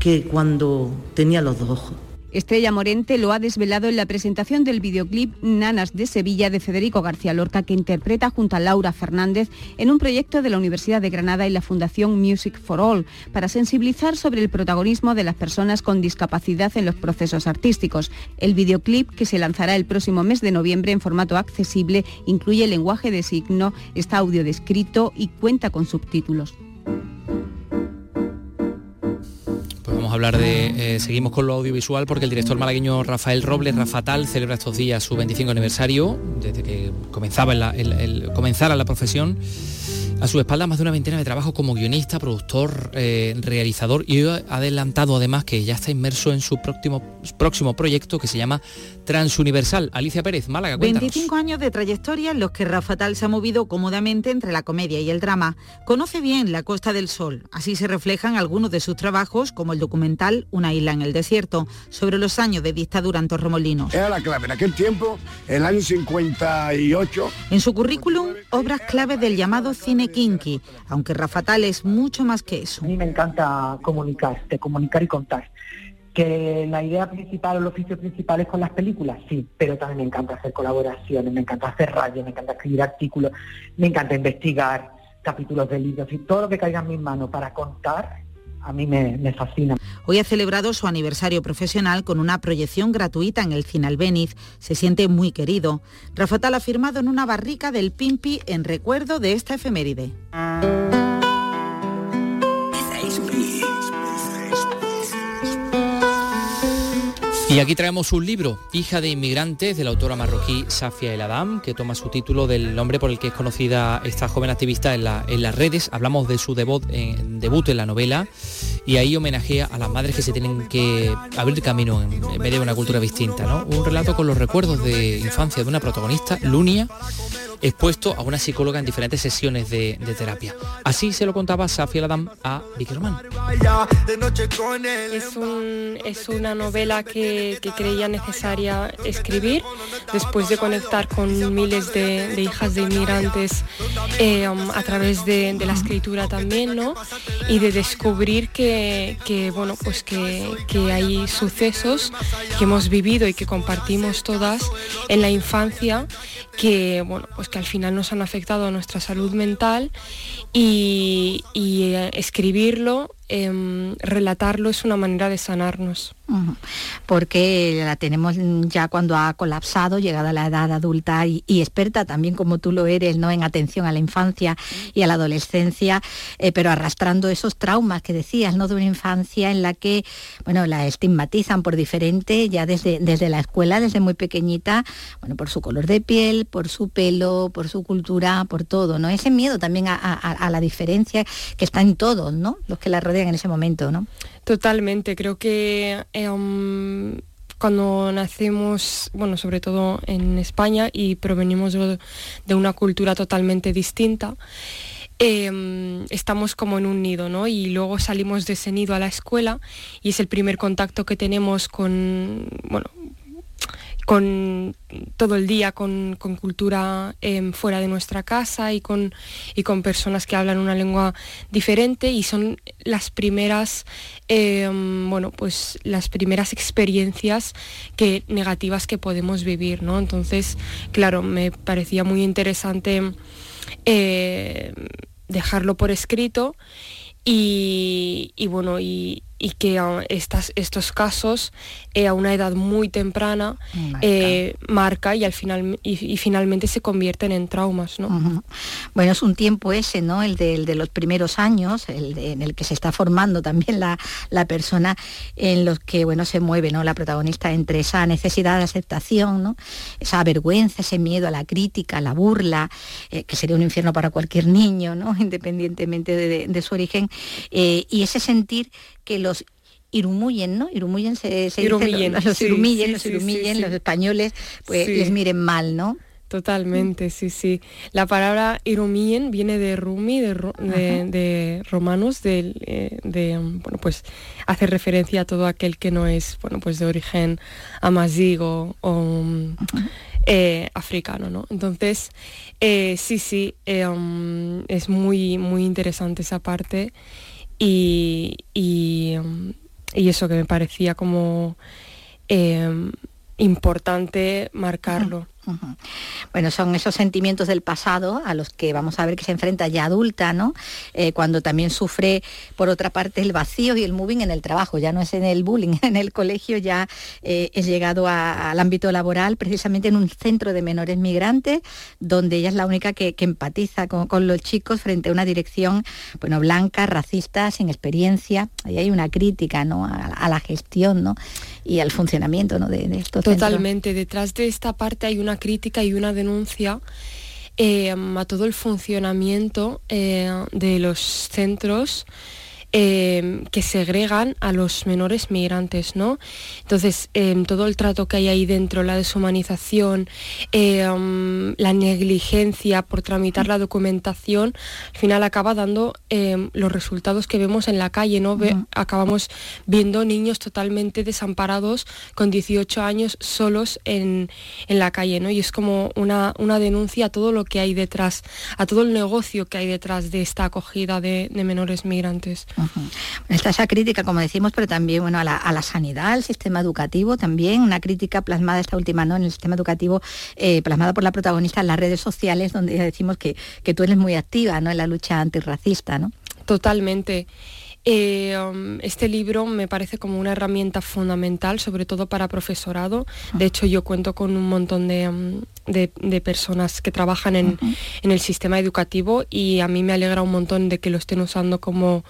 que cuando tenía los dos ojos. Estrella Morente lo ha desvelado en la presentación del videoclip Nanas de Sevilla de Federico García Lorca, que interpreta junto a Laura Fernández en un proyecto de la Universidad de Granada y la Fundación Music for All, para sensibilizar sobre el protagonismo de las personas con discapacidad en los procesos artísticos. El videoclip, que se lanzará el próximo mes de noviembre en formato accesible, incluye lenguaje de signo, está audio descrito y cuenta con subtítulos. Hablar de... Eh, seguimos con lo audiovisual porque el director malagueño Rafael Robles, Rafatal, celebra estos días su 25 aniversario, desde que comenzaba el, comenzara la profesión. A su espalda más de una veintena de trabajos como guionista, productor, eh, realizador y ha adelantado además que ya está inmerso en su próximo, próximo proyecto que se llama Transuniversal. Alicia Pérez, Málaga, cuéntanos. 25 años de trayectoria en los que Rafa Tal se ha movido cómodamente entre la comedia y el drama. Conoce bien la Costa del Sol. Así se reflejan algunos de sus trabajos, como el documental Una isla en el desierto, sobre los años de dictadura en Torremolinos. Era la clave. En aquel tiempo, el año 58... En su currículum, obras claves del llamado cine kinky, aunque Rafa Tal es mucho más que eso. A mí me encanta comunicar, de comunicar y contar que la idea principal o el oficio principal es con las películas, sí, pero también me encanta hacer colaboraciones, me encanta hacer radio, me encanta escribir artículos, me encanta investigar capítulos de libros y todo lo que caiga en mis manos para contar, a mí me, me, fascina. Hoy ha celebrado su aniversario profesional con una proyección gratuita en el Cine Albeniz. Se siente muy querido. Rafatal ha firmado en una barrica del Pimpi en recuerdo de esta efeméride. Y aquí traemos un libro, Hija de inmigrantes, de la autora marroquí Safia El Adam, que toma su título del nombre por el que es conocida esta joven activista en, las redes. Hablamos de su debut en, debut en la novela y ahí homenajea a las madres que se tienen que abrir camino en, medio de una cultura distinta. ¿no? Un relato con los recuerdos de infancia de una protagonista, Lunia, expuesto a una psicóloga en diferentes sesiones de, terapia. Así se lo contaba Safia Ladam a Vicky Román. Es, es una novela que, creía necesaria escribir después de conectar con miles de, hijas de inmigrantes eh, a través de, la escritura también, ¿no? Y de descubrir que, bueno, pues que, que hay sucesos que hemos vivido y que compartimos todas en la infancia que, bueno, pues que al final nos han afectado a nuestra salud mental y, eh, escribirlo, em, relatarlo es una manera de sanarnos porque la tenemos ya cuando ha colapsado, llegada a la edad adulta y, experta también como tú lo eres, ¿no? En atención a la infancia y a la adolescencia, eh, pero arrastrando esos traumas que decías, ¿no? De una infancia en la que, bueno, la estigmatizan por diferente, ya desde, desde la escuela, desde muy pequeñita, bueno, por su color de piel, por su pelo, por su cultura, por todo, ¿no? Ese miedo también a, la diferencia que está en todos, ¿no? Los que la en ese momento, ¿no? Totalmente, creo que em, cuando nacemos, bueno, sobre todo en España y provenimos de, una cultura totalmente distinta, em, estamos como en un nido, ¿no? Y luego salimos de ese nido a la escuela y es el primer contacto que tenemos con, bueno, con todo el día con, cultura em, fuera de nuestra casa y con, y con personas que hablan una lengua diferente y son las primeras em, bueno pues las primeras experiencias que negativas que podemos vivir ¿no? entonces claro me parecía muy interesante eh, dejarlo por escrito y, y bueno y, y que estas, estos casos eh, a una edad muy temprana marca, eh, y, al final, y, finalmente se convierten en traumas. ¿no? Bueno, es un tiempo ese, ¿no? El de, de los primeros años, el en el que se está formando también la, persona, en los que bueno, se mueve ¿no? la protagonista entre esa necesidad de aceptación, ¿no? esa vergüenza, ese miedo a la crítica, a la burla, eh, que sería un infierno para cualquier niño, ¿no? independientemente de, su origen, y ese sentir que los irumuyen, ¿no? Irumuyen se, dice, los, irumillen, los irumillen, los españoles, pues les miren mal, ¿no? Totalmente, sí, sí. La palabra irumien viene de rumi, de, de, romanos, eh, de, bueno, pues hace referencia a todo aquel que no es, bueno, pues de origen amazigo o eh, africano, ¿no? Entonces, eh, sí, sí, um, es muy, muy interesante esa parte y, y, eso que me parecía como eh, importante marcarlo. Bueno, son esos sentimientos del pasado a los que vamos a ver que se enfrenta ya adulta, ¿no? Eh, cuando también sufre, por otra parte, el vacío y el moving en el trabajo, ya no es en el bullying, en el colegio ya eh, es llegado al ámbito laboral, precisamente en un centro de menores migrantes, donde ella es la única que, empatiza con, los chicos frente a una dirección, bueno, blanca, racista, sin experiencia. Ahí hay una crítica, ¿no? A, la gestión, ¿no? Y al funcionamiento, ¿no? De, estos Totalmente. Detrás de esta parte hay una crítica y una denuncia eh, a todo el funcionamiento eh, de los centros Em, que segregan a los menores migrantes, ¿no? Entonces, em, todo el trato que hay ahí dentro, la deshumanización, em, la negligencia por tramitar la documentación, al final acaba dando los resultados que vemos en la calle, ¿no? Acabamos viendo niños totalmente desamparados con 18 años solos en, la calle, ¿no? Y es como una, una, denuncia a todo lo que hay detrás, a todo el negocio que hay detrás de esta acogida de, de menores migrantes. Está esa crítica, como decimos, pero también bueno, a, la, sanidad, al sistema educativo, también una crítica plasmada esta última ¿no? en el sistema educativo, eh, plasmada por la protagonista en las redes sociales, donde decimos que, que tú eres muy activa ¿no? en la lucha antirracista. ¿no? Totalmente. Eh, um, este libro me parece como una herramienta fundamental, sobre todo para profesorado. De hecho, yo cuento con un montón de, um, personas que trabajan en, el sistema educativo y a mí me alegra un montón de que lo estén usando como,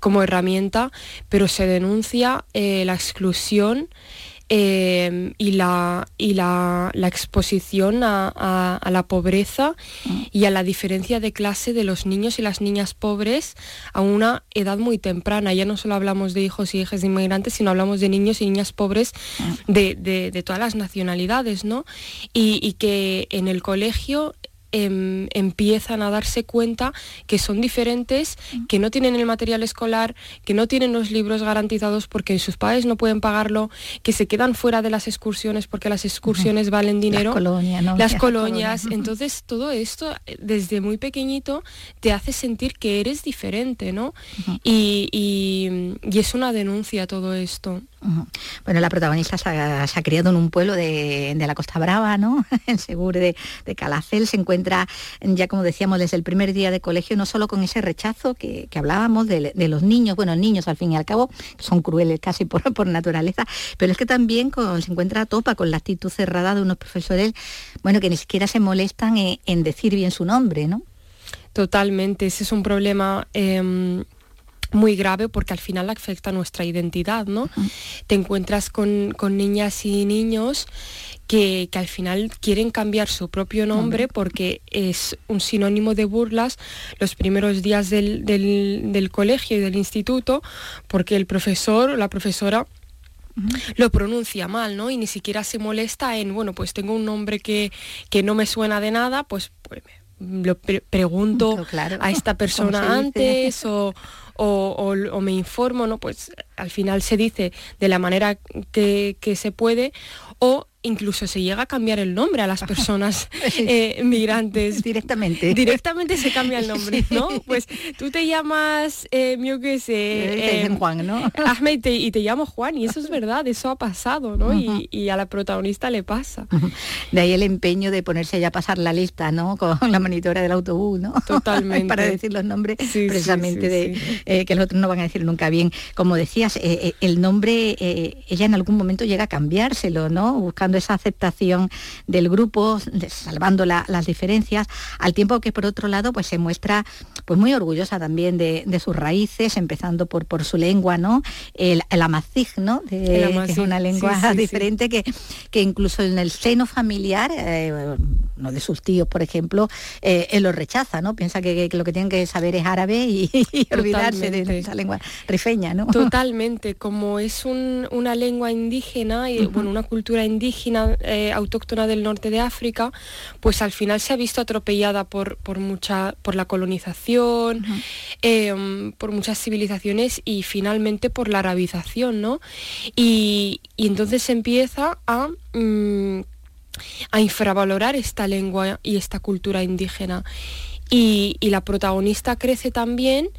como herramienta, pero se denuncia eh, la exclusión Em, y, la, y la, exposición a, la pobreza y a la diferencia de clase de los niños y las niñas pobres a una edad muy temprana. Ya no solo hablamos de hijos y hijas de inmigrantes, sino hablamos de niños y niñas pobres de, todas las nacionalidades, ¿no? Y que en el colegio em, empiezan a darse cuenta que son diferentes, que no tienen el material escolar, que no tienen los libros garantizados porque sus padres no pueden pagarlo, que se quedan fuera de las excursiones porque las excursiones valen dinero. Las colonias, ¿no? Las colonias. Entonces todo esto eh, desde muy pequeñito te hace sentir que eres diferente, ¿no? y, y es una denuncia todo esto. Bueno, la protagonista se ha, criado en un pueblo de, la Costa Brava, ¿no? En Segur de, Calafel. Se encuentra, ya como decíamos, desde el primer día de colegio, no solo con ese rechazo que, hablábamos de, los niños, bueno, niños al fin y al cabo, son crueles casi por, naturaleza, pero es que también se encuentra a topa con la actitud cerrada de unos profesores, bueno, que ni siquiera se molestan en, decir bien su nombre, ¿no? Totalmente, ese es un problema em, muy grave porque al final afecta nuestra identidad, ¿no? Te encuentras con, niñas y niños que, al final quieren cambiar su propio nombre porque es un sinónimo de burlas los primeros días del, colegio y del instituto porque el profesor o la profesora lo pronuncia mal, ¿no? Y ni siquiera se molesta en, bueno, pues tengo un nombre que, que no me suena de nada, pues, pues lo pregunto a esta persona antes o, o, me informo, ¿no? Pues al final se dice de la manera que, que se puede o incluso se llega a cambiar el nombre a las personas eh, migrantes. Directamente. Directamente se cambia el nombre, ¿no? Pues tú te llamas, eh, que sé, eh, Juan, ¿no? Ahmed y te llamo Juan, y eso es verdad, eso ha pasado, ¿no? y, a la protagonista le pasa. De ahí el empeño de ponerse ya a pasar la lista, ¿no? Con la monitora del autobús, ¿no? Totalmente. Para decir los nombres precisamente de eh, que los otros no van a decir nunca bien. Como decías, el nombre, ella en algún momento llega a cambiárselo, ¿no? Buscando esa aceptación del grupo, salvando las diferencias, al tiempo que por otro lado pues se muestra pues muy orgullosa también de, sus raíces, empezando por, por su lengua, ¿no? El, el amazigh, ¿no? que es una lengua diferente Que, que incluso en el seno familiar, eh, uno de sus tíos, por ejemplo, eh, él lo rechaza, ¿no? Piensa que, lo que tienen que saber es árabe y, olvidarse de esa lengua rifeña, ¿no? Totalmente, como es una lengua indígena y bueno, una cultura indígena, eh, autóctona del norte de África, pues al final se ha visto atropellada por, por mucha, por la colonización, em, por muchas civilizaciones y finalmente por la arabización, ¿no? Y, entonces se empieza a mm, a infravalorar esta lengua y esta cultura indígena. Y, la protagonista crece también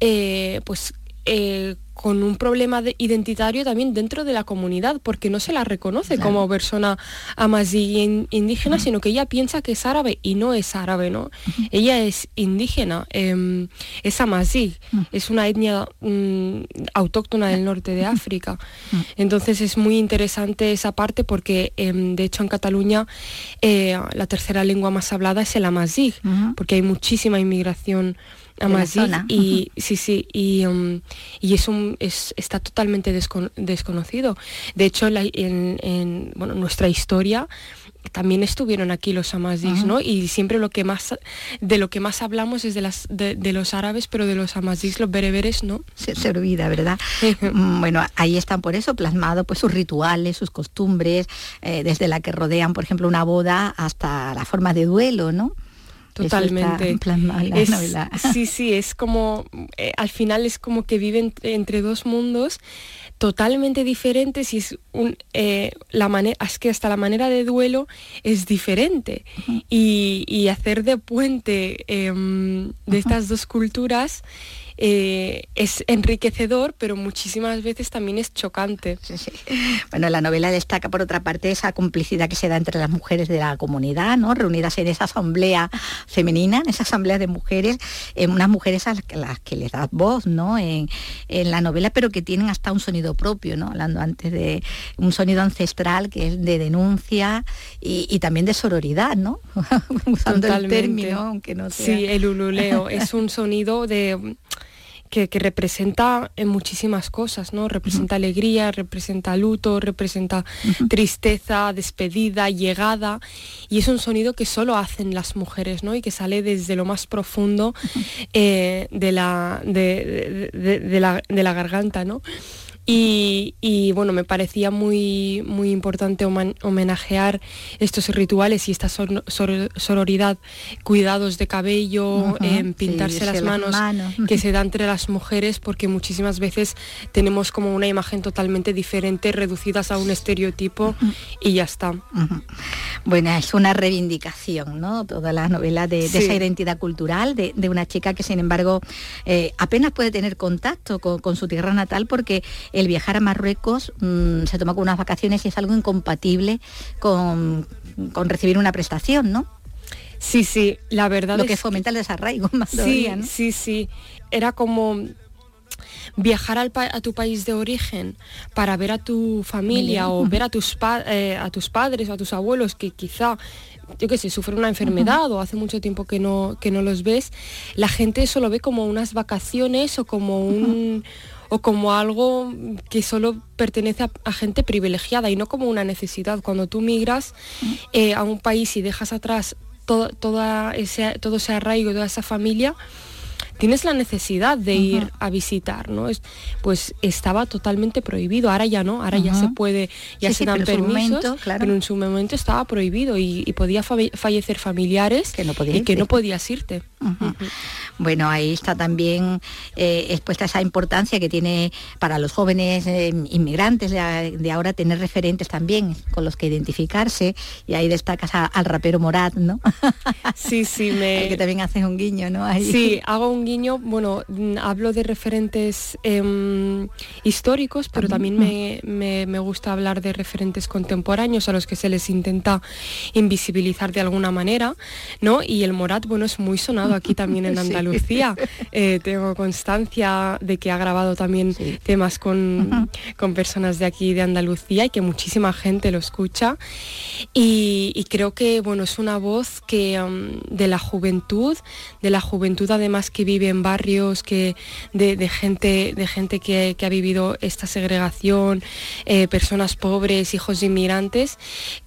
eh, pues, eh, con un problema identitario también dentro de la comunidad, porque no se la reconoce como persona amazigh indígena, sino que ella piensa que es árabe y no es árabe, ¿no? Ella es indígena, em, es amazigh, es una etnia mm, autóctona del norte de África. Entonces es muy interesante esa parte porque, em, de hecho, en Cataluña eh, la tercera lengua más hablada es el amazigh, porque hay muchísima inmigración y sí sí y, um, y es un es, está totalmente desconocido de hecho en, bueno, nuestra historia también estuvieron aquí los amazigh, ¿no? Y siempre lo que más de lo que más hablamos es de las de, los árabes, pero de los amazigh, los bereberes, ¿no? Se, se olvida, ¿verdad? Mm, bueno, ahí están por eso plasmados pues sus rituales, sus costumbres, eh, desde la que rodean, por ejemplo, una boda hasta la forma de duelo, ¿no? Totalmente. sí, sí, es como, eh, al final es como que viven entre dos mundos totalmente diferentes y es un, eh, la manera, es que hasta la manera de duelo es diferente. y, hacer de puente em, de estas dos culturas eh, es enriquecedor, pero muchísimas veces también es chocante. Bueno, la novela destaca por otra parte esa complicidad que se da entre las mujeres de la comunidad, ¿no? reunidas en esa asamblea femenina, en esa asamblea de mujeres, eh, unas mujeres a las que les da voz ¿no? en, la novela, pero que tienen hasta un sonido propio, ¿no? hablando antes de un sonido ancestral que es de denuncia y, también de sororidad, ¿no? usando el término, aunque no sea... Sí, el ululeo es un sonido de que, representa en muchísimas cosas, ¿no? Representa alegría, representa luto, representa tristeza, despedida, llegada, y es un sonido que solo hacen las mujeres, ¿no? Y que sale desde lo más profundo eh, de, la, de, la, garganta, ¿no? Y, bueno, me parecía muy, muy importante homenajear estos rituales y esta sororidad, cuidados de cabello, em, pintarse las, manos, que se da entre las mujeres, porque muchísimas veces tenemos como una imagen totalmente diferente, reducidas a un estereotipo y ya está. Bueno, es una reivindicación, ¿no? Toda la novela de, esa identidad cultural, de, una chica que sin embargo eh, apenas puede tener contacto con, su tierra natal porque el viajar a Marruecos mm, se toma con unas vacaciones y es algo incompatible con, recibir una prestación, ¿no? Sí, sí, la verdad Lo que fomenta el desarraigo más sí, Sí, sí, era como viajar a tu país de origen para ver a tu familia o ver a tus, eh, a tus padres o a tus abuelos que quizá yo qué sé, sufren una enfermedad o hace mucho tiempo que no, que no los ves, la gente eso lo ve como unas vacaciones o como un... o como algo que solo pertenece a, gente privilegiada y no como una necesidad. Cuando tú migras eh, a un país y dejas atrás todo, toda ese, todo ese arraigo, toda esa familia, tienes la necesidad de ir a visitar, ¿no? Es, pues estaba totalmente prohibido, ahora ya no, ahora ya se puede, ya se dan permisos, pero en su momento estaba prohibido y, podía fallecer familiares que no y que no podías irte. Bueno, ahí está también eh, expuesta esa importancia que tiene para los jóvenes eh, inmigrantes de, ahora tener referentes también con los que identificarse. Y ahí destacas al rapero Morat, ¿no? Sí, sí, me... que también haces un guiño, ¿no? Sí, hago un guiño, bueno, mm, hablo de referentes em, históricos, pero también me, gusta hablar de referentes contemporáneos a los que se les intenta invisibilizar de alguna manera, ¿no? Y el Morat, bueno, es muy sonado aquí también en Andalucía. Lucía. Eh, tengo constancia de que ha grabado también temas con, con, personas de aquí de Andalucía y que muchísima gente lo escucha. Y, creo que bueno, es una voz que um, de la juventud, de la juventud además que vive en barrios, que de, gente, de gente que, ha vivido esta segregación, eh, personas pobres, hijos de inmigrantes,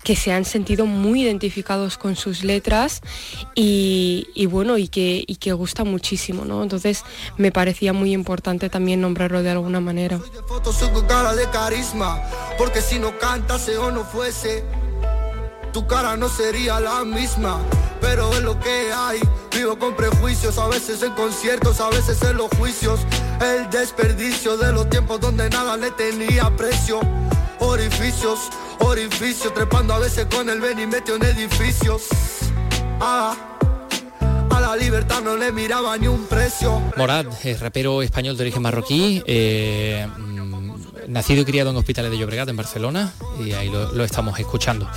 que se han sentido muy identificados con sus letras y, bueno, y que, y que gusta muchísimo, ¿no? Entonces me parecía muy importante también nombrarlo de alguna manera. porque si no cantase o no fuese, tu cara no sería la misma. Pero es lo que hay, vivo con prejuicios, a veces en conciertos, a veces en los juicios. El desperdicio de los tiempos donde nada le tenía precio. Orificios, orificios, trepando a veces con el ven y metió en edificios. Ah la libertad no le miraba ni un precio. Morad, es rapero español de origen marroquí, eh, nacido y criado en hospitales de Llobregat, en Barcelona, y ahí lo, estamos escuchando.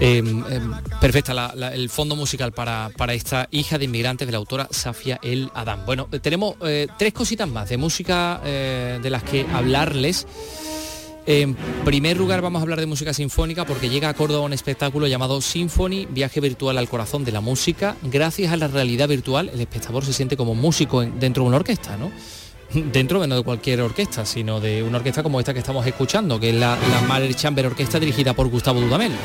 Eh, eh, perfecta el fondo musical para, para, esta hija de inmigrantes de la autora Safia El Adán. Bueno, tenemos tres cositas más de música de las que hablarles. En primer lugar vamos a hablar de música sinfónica porque llega a Córdoba un espectáculo llamado Symphony, viaje virtual al corazón de la música. Gracias a la realidad virtual el espectador se siente como músico dentro de una orquesta, ¿no? Dentro no de cualquier orquesta, sino de una orquesta como esta que estamos escuchando, que es la, la Chamber Orquesta dirigida por Gustavo Dudamel. ¿eh?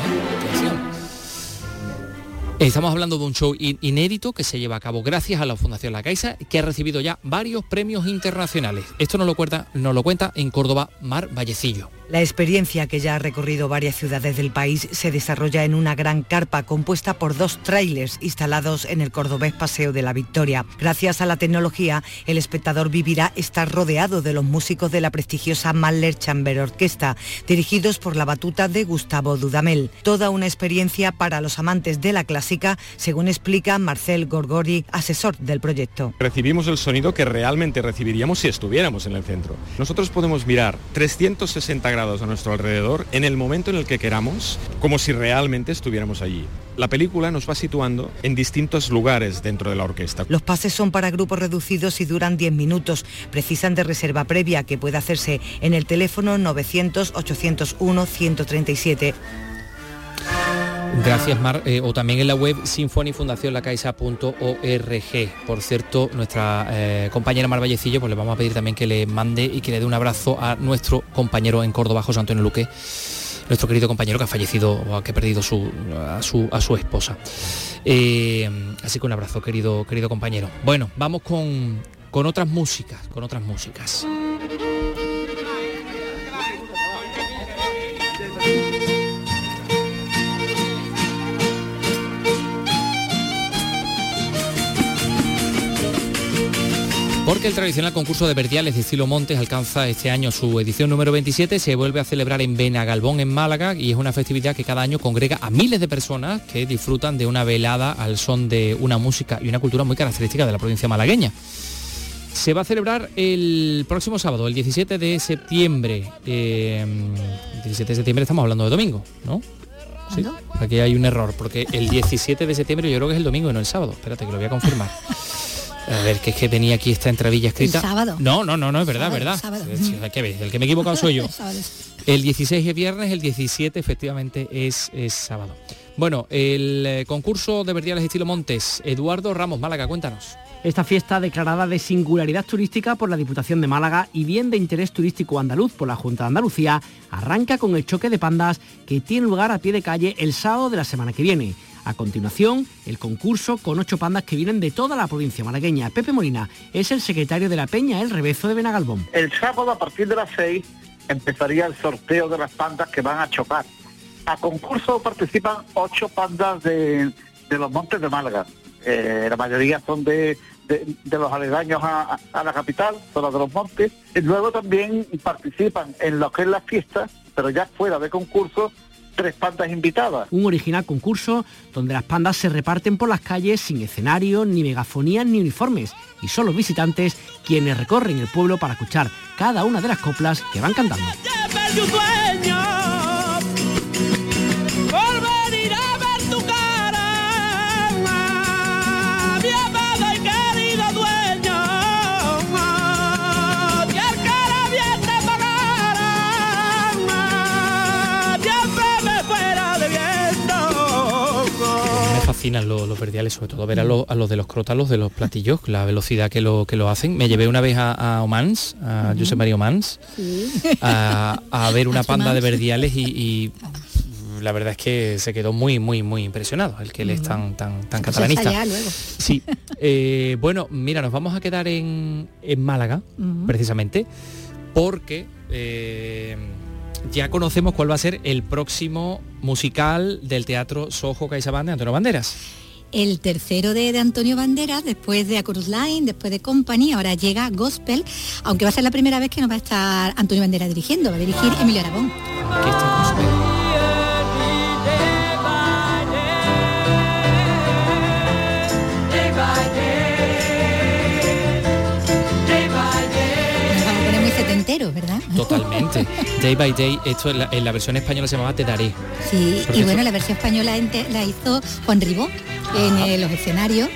Estamos hablando de un show inédito que se lleva a cabo gracias a la Fundación La Caixa, que ha recibido ya varios premios internacionales. Esto nos lo cuenta, nos lo cuenta en Córdoba Mar Vallecillo. La experiencia que ya ha recorrido varias ciudades del país se desarrolla en una gran carpa compuesta por dos trailers instalados en el cordobés Paseo de la Victoria. Gracias a la tecnología, el espectador vivirá estar rodeado de los músicos de la prestigiosa Mahler Chamber Orquesta, dirigidos por la batuta de Gustavo Dudamel. Toda una experiencia para los amantes de la clásica, según explica Marcel Gorgori, asesor del proyecto. Recibimos el sonido que realmente recibiríamos si estuviéramos en el centro. Nosotros podemos mirar 360 grados a nuestro alrededor en el momento en el que queramos, como si realmente estuviéramos allí. La película nos va situando en distintos lugares dentro de la orquesta. Los pases son para grupos reducidos y duran 10 minutos. Precisan de reserva previa que puede hacerse en el teléfono 900-801-137. Gracias, Mar. Eh, o también en la web sinfonifundacionlacaisa.org. Por cierto, nuestra eh, compañera Mar Vallecillo, pues le vamos a pedir también que le mande y que le dé un abrazo a nuestro compañero en Córdoba, José Antonio Luque, nuestro querido compañero que ha fallecido o que ha perdido su, a, su, a su esposa. Eh, así que un abrazo, querido, querido compañero. Bueno, vamos con, con otras músicas, con otras músicas. Porque el tradicional concurso de verdiales de estilo Montes alcanza este año su edición número 27, se vuelve a celebrar en Benagalbón, en Málaga, y es una festividad que cada año congrega a miles de personas que disfrutan de una velada al son de una música y una cultura muy característica de la provincia malagueña. Se va a celebrar el próximo sábado, el 17 de septiembre. Eh, 17 de septiembre estamos hablando de domingo, ¿no? Sí, aquí hay un error, porque el 17 de septiembre yo creo que es el domingo y no el sábado. Espérate, que lo voy a confirmar. A ver, que es que tenía aquí esta entradilla escrita. El sábado. No, no, no, no, es verdad, Sábado, verdad. sábado. El que me he equivocado soy yo. El 16 es viernes, el 17 efectivamente es, es sábado. Bueno, el eh, concurso de verdiales estilo Montes, Eduardo Ramos Málaga, cuéntanos. Esta fiesta declarada de singularidad turística por la Diputación de Málaga y bien de interés turístico andaluz por la Junta de Andalucía, arranca con el choque de pandas que tiene lugar a pie de calle el sábado de la semana que viene. A continuación, el concurso con ocho pandas que vienen de toda la provincia malagueña. Pepe Molina es el secretario de la Peña El Rebezo de Benagalbón. El sábado a partir de las 6 empezaría el sorteo de las pandas que van a chocar. A concurso participan ocho pandas de, los montes de Málaga. Eh, la mayoría son de, los aledaños a, la capital, son las de los montes. Y luego también participan en lo que es la fiesta, pero ya fuera de concurso, tres pandas invitadas. Un original concurso donde las pandas se reparten por las calles sin escenario, ni megafonías, ni uniformes. Y son los visitantes quienes recorren el pueblo para escuchar cada una de las coplas que van cantando. Fascinan los, los verdiales, sobre todo ver a, los- a los de los crótalos, de los platillos, la velocidad que lo, que lo hacen. Me llevé una vez a, a Omans, a José María Omans, a, a ver una panda de verdiales y, y la verdad es que se quedó muy, muy, muy impresionado, el que él es tan, tan, tan catalanista. allá luego. Sí. Eh, bueno, mira, nos vamos a quedar en, en Málaga, precisamente, porque eh, ya conocemos cuál va a ser el próximo musical del Teatro Soho CaixaBank de Antonio Banderas. El tercero de, de Antonio Banderas, después de A Cruz Line, después de Company, ahora llega Gospel, aunque va a ser la primera vez que nos va a estar Antonio Banderas dirigiendo, va a dirigir Emilio Aragón. ¿Verdad? Totalmente. Day by Day, esto en la, en la versión española se llamaba Te Daré. Sí, Porque y bueno, esto- la versión española la hizo Juan Ribó en eh, los escenarios.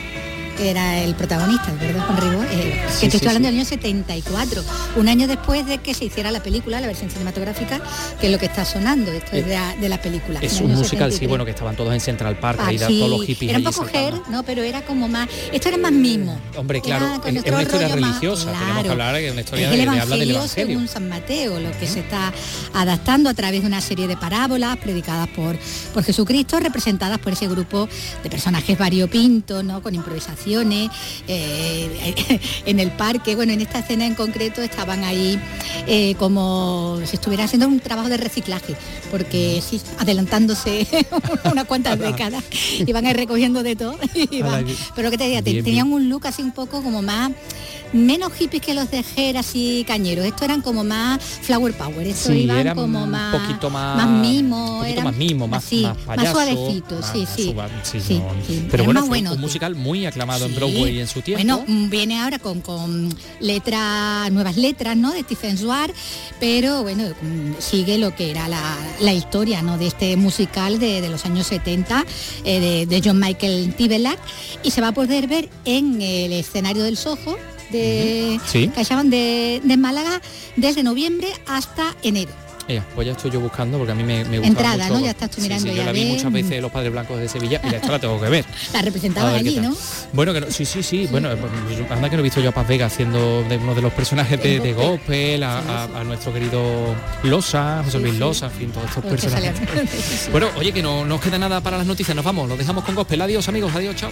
Era el protagonista, ¿verdad, Juan Ribó? Eh, Sí, que te sí, estoy hablando sí. del año 74, un año después de que se hiciera la película, la versión cinematográfica, que es lo que está sonando, esto es de la, de la película. Es un musical, sí, 73. bueno, que estaban todos en Central Park, Ah, ahí sí, todos los hippies era un poco her, no, pero era como más, esto era más mimo. Hombre, claro, es, una historia más- religiosa, tenemos que hablar de una historia es de, el que habla del Evangelio Evangelio. según San Mateo, lo que se está adaptando a través de una serie de parábolas predicadas por, por Jesucristo, representadas por ese grupo de personajes variopintos, ¿no? con eh, en el parque. Bueno, en esta escena en concreto estaban ahí eh, como si estuviera haciendo un trabajo de reciclaje, porque sí, adelantándose unas cuantas décadas, iban a ir recogiendo de todo. iban- pero que te diga, bien, tenían bien. un look así un poco como más menos hippies que los de Ger así cañeros. Estos eran como más flower power. Estos Sí, iban eran como un más poquito más, más mimo, un eran más mimo, más, así, más más payaso, suavecito, sí, sí. sí, Pero bueno, fue bueno, un musical muy aclamado en Sí. Broadway en su tiempo. Bueno, mm, viene ahora con, con letras, nuevas letras, ¿no? De Stephen Swart, pero bueno, mm, sigue lo que era la, la historia, ¿no? De este musical de, de los años 70 eh, de, de John Michael Tibelac y se va a poder ver en el escenario del Soho de Sí. CaixaBank de, de Málaga desde noviembre hasta enero. Pues ya estoy yo buscando porque a mí me, me gusta Entrada, mucho. ¿no? Ya estás tú Sí, mirando sí, ya yo la vi muchas veces Los Padres Blancos de Sevilla y esto la tengo que ver. La A representaban ver qué allí. ¿no? Bueno, que no- sí, sí, sí. Bueno, pues, anda que no he visto yo a Paz Vega haciendo de uno de los personajes de, de Gospel, a, a- a nuestro querido Losa, José Luis Losa, en fin, todos estos que personajes. Sí, sí. Bueno, oye, que no nos queda nada para las noticias, nos vamos, lo dejamos con Gospel. Adiós amigos, adiós, chao.